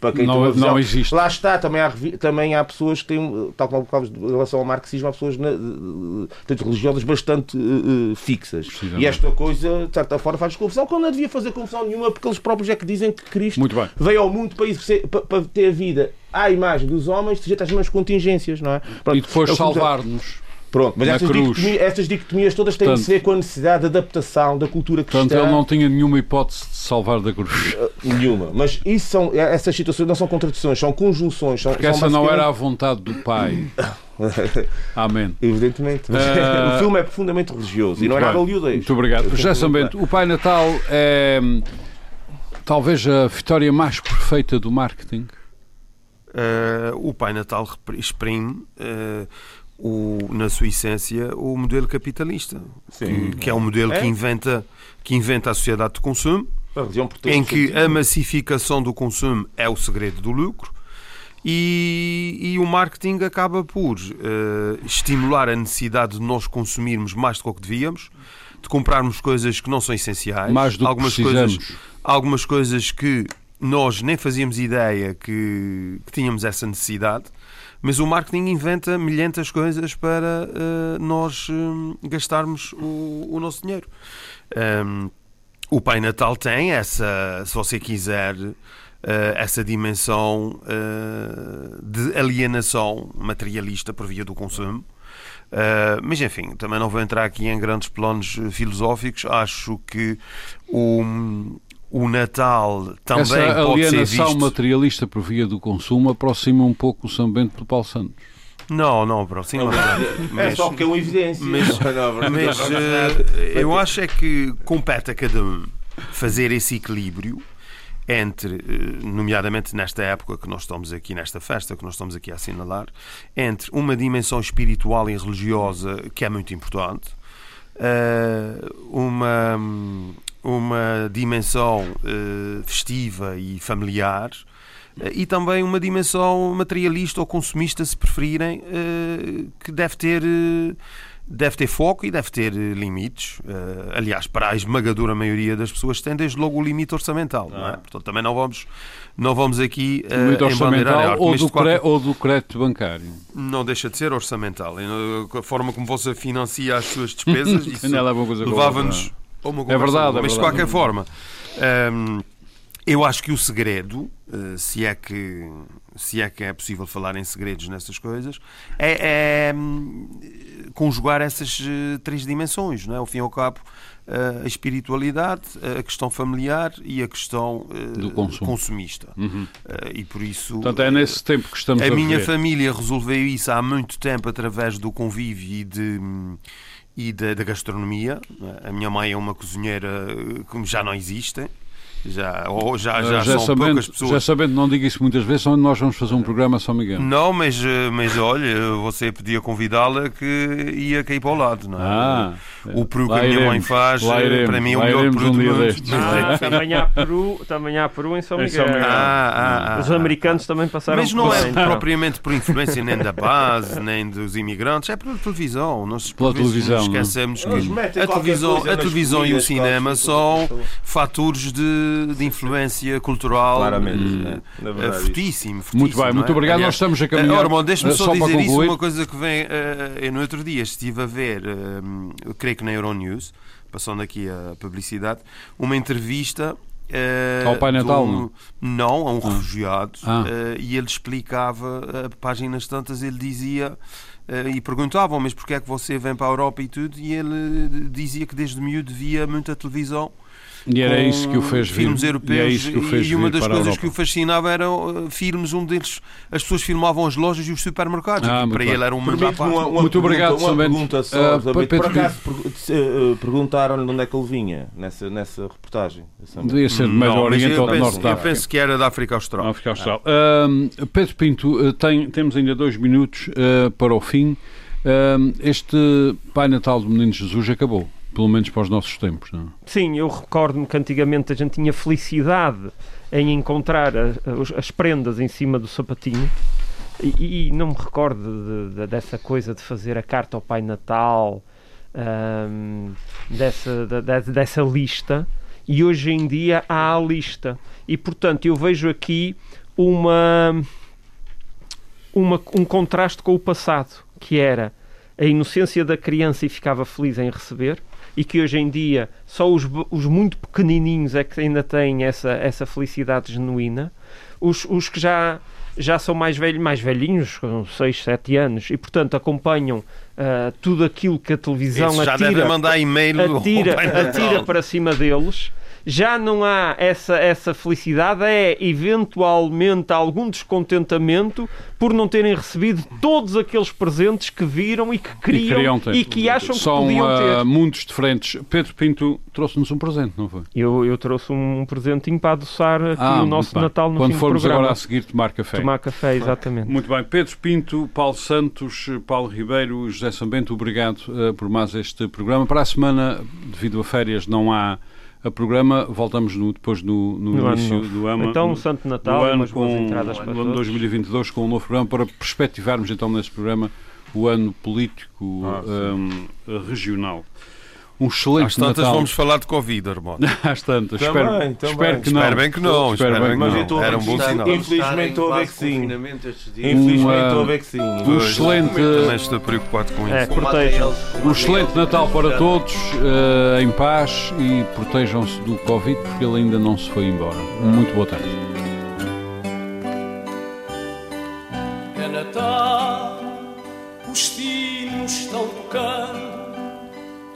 para quem não, visão, não existe. Lá está, também há, também há pessoas que têm, tal como em relação ao marxismo, há pessoas tanto religiosas bastante uh, fixas. E esta coisa, de certa forma, faz confusão, quando não devia fazer confusão nenhuma, porque eles próprios é que dizem que Cristo veio ao mundo para, para, para ter a vida à imagem dos homens, sujeita às mesmas contingências, não é? Pronto, e depois é salvar-nos. Pronto, mas essas dicotomias, essas dicotomias, todas têm Tanto, de ser com a necessidade de adaptação da cultura cristã. Portanto, ele não tinha nenhuma hipótese de salvar da cruz. Uh, nenhuma. Mas isso são, essas situações não são contradições, são conjunções. São, Porque são essa não era a vontade do Pai. Amém. Evidentemente. Mas, uh, o filme é profundamente religioso e não é nada oleudez. Muito obrigado. José Sambento, o Pai Natal é talvez a vitória mais perfeita do marketing. Uh, o Pai Natal exprime uh, o, na sua essência, o modelo capitalista, Sim. que, que é um modelo É. que inventa que inventa a sociedade de consumo, protege em que sentido. a massificação do consumo é o segredo do lucro e, e o marketing acaba por eh, estimular a necessidade de nós consumirmos mais do que o que devíamos, de comprarmos coisas que não são essenciais, Mais do que algumas precisamos. coisas, algumas coisas que nós nem fazíamos ideia que, que tínhamos essa necessidade. Mas o marketing inventa milhentas coisas para eh, nós eh, gastarmos o, o nosso dinheiro. Um, o Pai Natal tem essa, se você quiser, eh, essa dimensão eh, de alienação materialista por via do consumo. Eh, mas enfim, também não vou entrar aqui em grandes planos filosóficos. Acho que o, o Natal também Essa pode ser alienação visto. materialista por via do consumo aproxima um pouco o São Bento do Paulo Santos. Não, não, aproxima. É mas- só que é uma evidência. mas- Mas eh, eu acho é que compete a cada um fazer esse equilíbrio entre, eh, nomeadamente nesta época que nós estamos aqui, nesta festa que nós estamos aqui a assinalar, entre uma dimensão espiritual e religiosa que é muito importante, eh, uma, uma dimensão eh, festiva e familiar, eh, e também uma dimensão materialista ou consumista, se preferirem, eh, que deve ter, deve ter foco e deve ter limites. Aliás, para a esmagadora maioria das pessoas tem desde logo o limite orçamental. Não é? Portanto, também não vamos, não vamos aqui Limite embandeirar orçamental arte, ou do, qualquer- ou do crédito bancário. não deixa de ser orçamental. A forma como você financia as suas despesas, levava-nos É verdade, é Mas de qualquer forma, hum, eu acho que o segredo, eh, se é que se é que é possível falar em segredos nessas coisas, é, é, hum, conjugar essas eh, três dimensões, não é? Ao fim e ao cabo, eh, a espiritualidade, a questão familiar e a questão Do consumo. consumista. Eh, E por isso Portanto, é nesse tempo que estamos a, a minha viver. família resolveu isso há muito tempo através do convívio e, de, e da, da gastronomia. A minha mãe é uma cozinheira eh, que já não existe. Já, ou já, já, Ah, já, são poucas sabendo, pessoas. já sabendo, não digo isso muitas vezes, onde nós vamos fazer um programa a São Miguel. Não, mas, eh, mas olha, você podia convidá-la que ia cair para o lado, não é? Ah, o peru que lá a minha mãe faz, lá eh, iremos, para mim é o melhor peru um do mundo. destes. Ah, também, há Peru, também há Peru em São Em Miguel. São Miguel. Ah, ah, ah, Os ah, americanos também passaram Mas não por é então. propriamente por influência nem da base, nem dos imigrantes, é pela televisão. Nós Pela televisão, não é? esquecemos Eles que a televisão, a televisão e o cinema são fatores de, de influência cultural Claramente. eh, é, eh, fortíssimo, fortíssimo. Muito bem, não muito é? obrigado. Aliás, Nós estamos a eh, caminhar. Ormond, deixe-me só, dizer isso, uma coisa que vem. eu no outro dia estive a ver, eu creio que na Euronews, passando aqui a publicidade, uma entrevista. eh, Ao Pai Natal, um- não, a um Ah. refugiado, Ah. eh, e ele explicava, eh, páginas tantas, ele dizia, eh, e perguntavam, mas porquê é que você vem para a Europa e tudo, e ele dizia que desde miúdo via muita televisão, E era isso que o fez vir. filmes E é europeus isso que o fez e uma vir das coisas que o fascinava eram uh, filmes onde eles, as pessoas filmavam as lojas e os supermercados. Ah, muito para bem. ele era um mundo parte. uma, uma Muito pergunta, obrigado, uma pergunta só, Ah, Bento. Pedro Por acaso se, eh, perguntaram-lhe de onde é que ele vinha nessa, nessa reportagem. Devia ser de mais Não, eu, ou do penso, Norte da eu África. penso que era da África Austral. África Austral. Ahm, Pedro Pinto, eh, tem- temos ainda dois minutos eh, para o fim. Ahm, este Pai Natal do Menino Jesus acabou, pelo menos para os nossos tempos. Não? é? Sim, eu recordo-me que antigamente a gente tinha felicidade em encontrar a- as, as prendas em cima do sapatinho. E, e não me recordo de- de- dessa coisa de fazer a carta ao Pai Natal, ahm, dessa, da- dessa lista. E hoje em dia há a lista. E portanto eu vejo aqui uma, uma, um contraste com o passado, que era a inocência da criança e ficava feliz em receber, e que hoje em dia só os, os muito pequenininhos é que ainda têm essa, essa felicidade genuína. Os, os que já, já são mais, velho, mais velhinhos, com 6, 7 anos, e portanto acompanham ah, tudo aquilo que a televisão já atira devem mandar e-mail atira, atira para cima deles. Já não há essa, essa felicidade, é eventualmente algum descontentamento por não terem recebido todos aqueles presentes que viram e que queriam e, e que acham que São, podiam ter. Uh, mundos diferentes. Pedro Pinto trouxe-nos um presente, não foi? Eu, eu trouxe um presentinho para adoçar aqui Ah, o nosso bem. Natal no Quando fim do formos agora a seguir tomar café. Tomar café, exatamente. Muito bem. Pedro Pinto, Paulo Santos, Paulo Ribeiro, José Sambento, obrigado eh, por mais este programa. Para a semana, devido a férias, não há a programa. Voltamos no- depois no, no No ano início novo. do ano. Então, um Santo Natal, ano umas boas com, entradas para no ano todos. 2022 com um novo programa para perspectivarmos então nesse programa o ano político Ah, eh, regional. Um excelente Às tantas Natal. vamos falar de Covid, Armando. Às tantas. Também, espero, também. espero que não. Espero bem que não, Espero espero bem que Mas eu não. estou a Era um bom sinal. Infelizmente houve é que sim. Infelizmente houve é que sim. Um excelente, Também estou preocupado com É, isso. protejam. um excelente Natal para todos, eh, em paz e protejam-se do Covid porque ele ainda não se foi embora. Muito boa tarde. É Natal, os sinos estão tocando,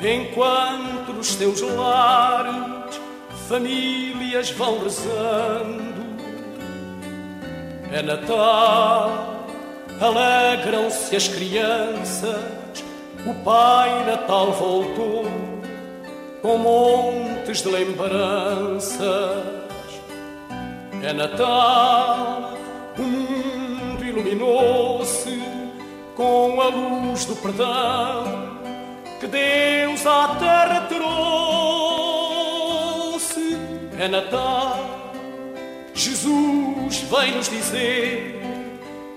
enquanto nos teus lares famílias vão rezando. É Natal, alegram-se as crianças, o Pai Natal voltou com montes de lembranças. É Natal, o mundo iluminou-se com a luz do perdão que Deus à terra trouxe. É Natal, Jesus vem nos dizer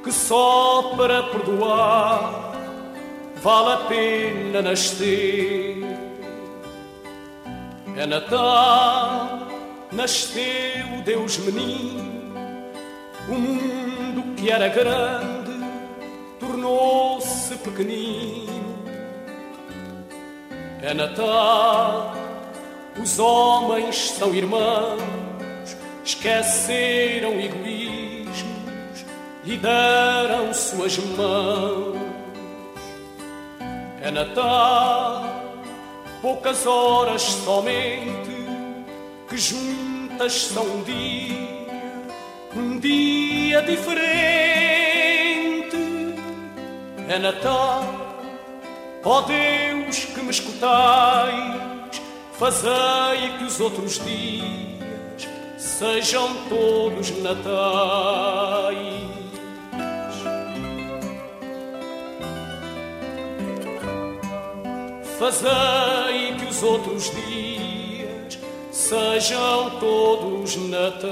que só para perdoar vale a pena nascer. É Natal, nasceu Deus menino, o mundo que era grande tornou-se pequenino. É Natal, os homens são irmãos, esqueceram egoísmos e deram suas mãos. É Natal, poucas horas somente que juntas são um dia, um dia diferente. É Natal, ó Deus que me escutais, fazei que os outros dias sejam todos natais. Fazei que os outros dias sejam todos natais.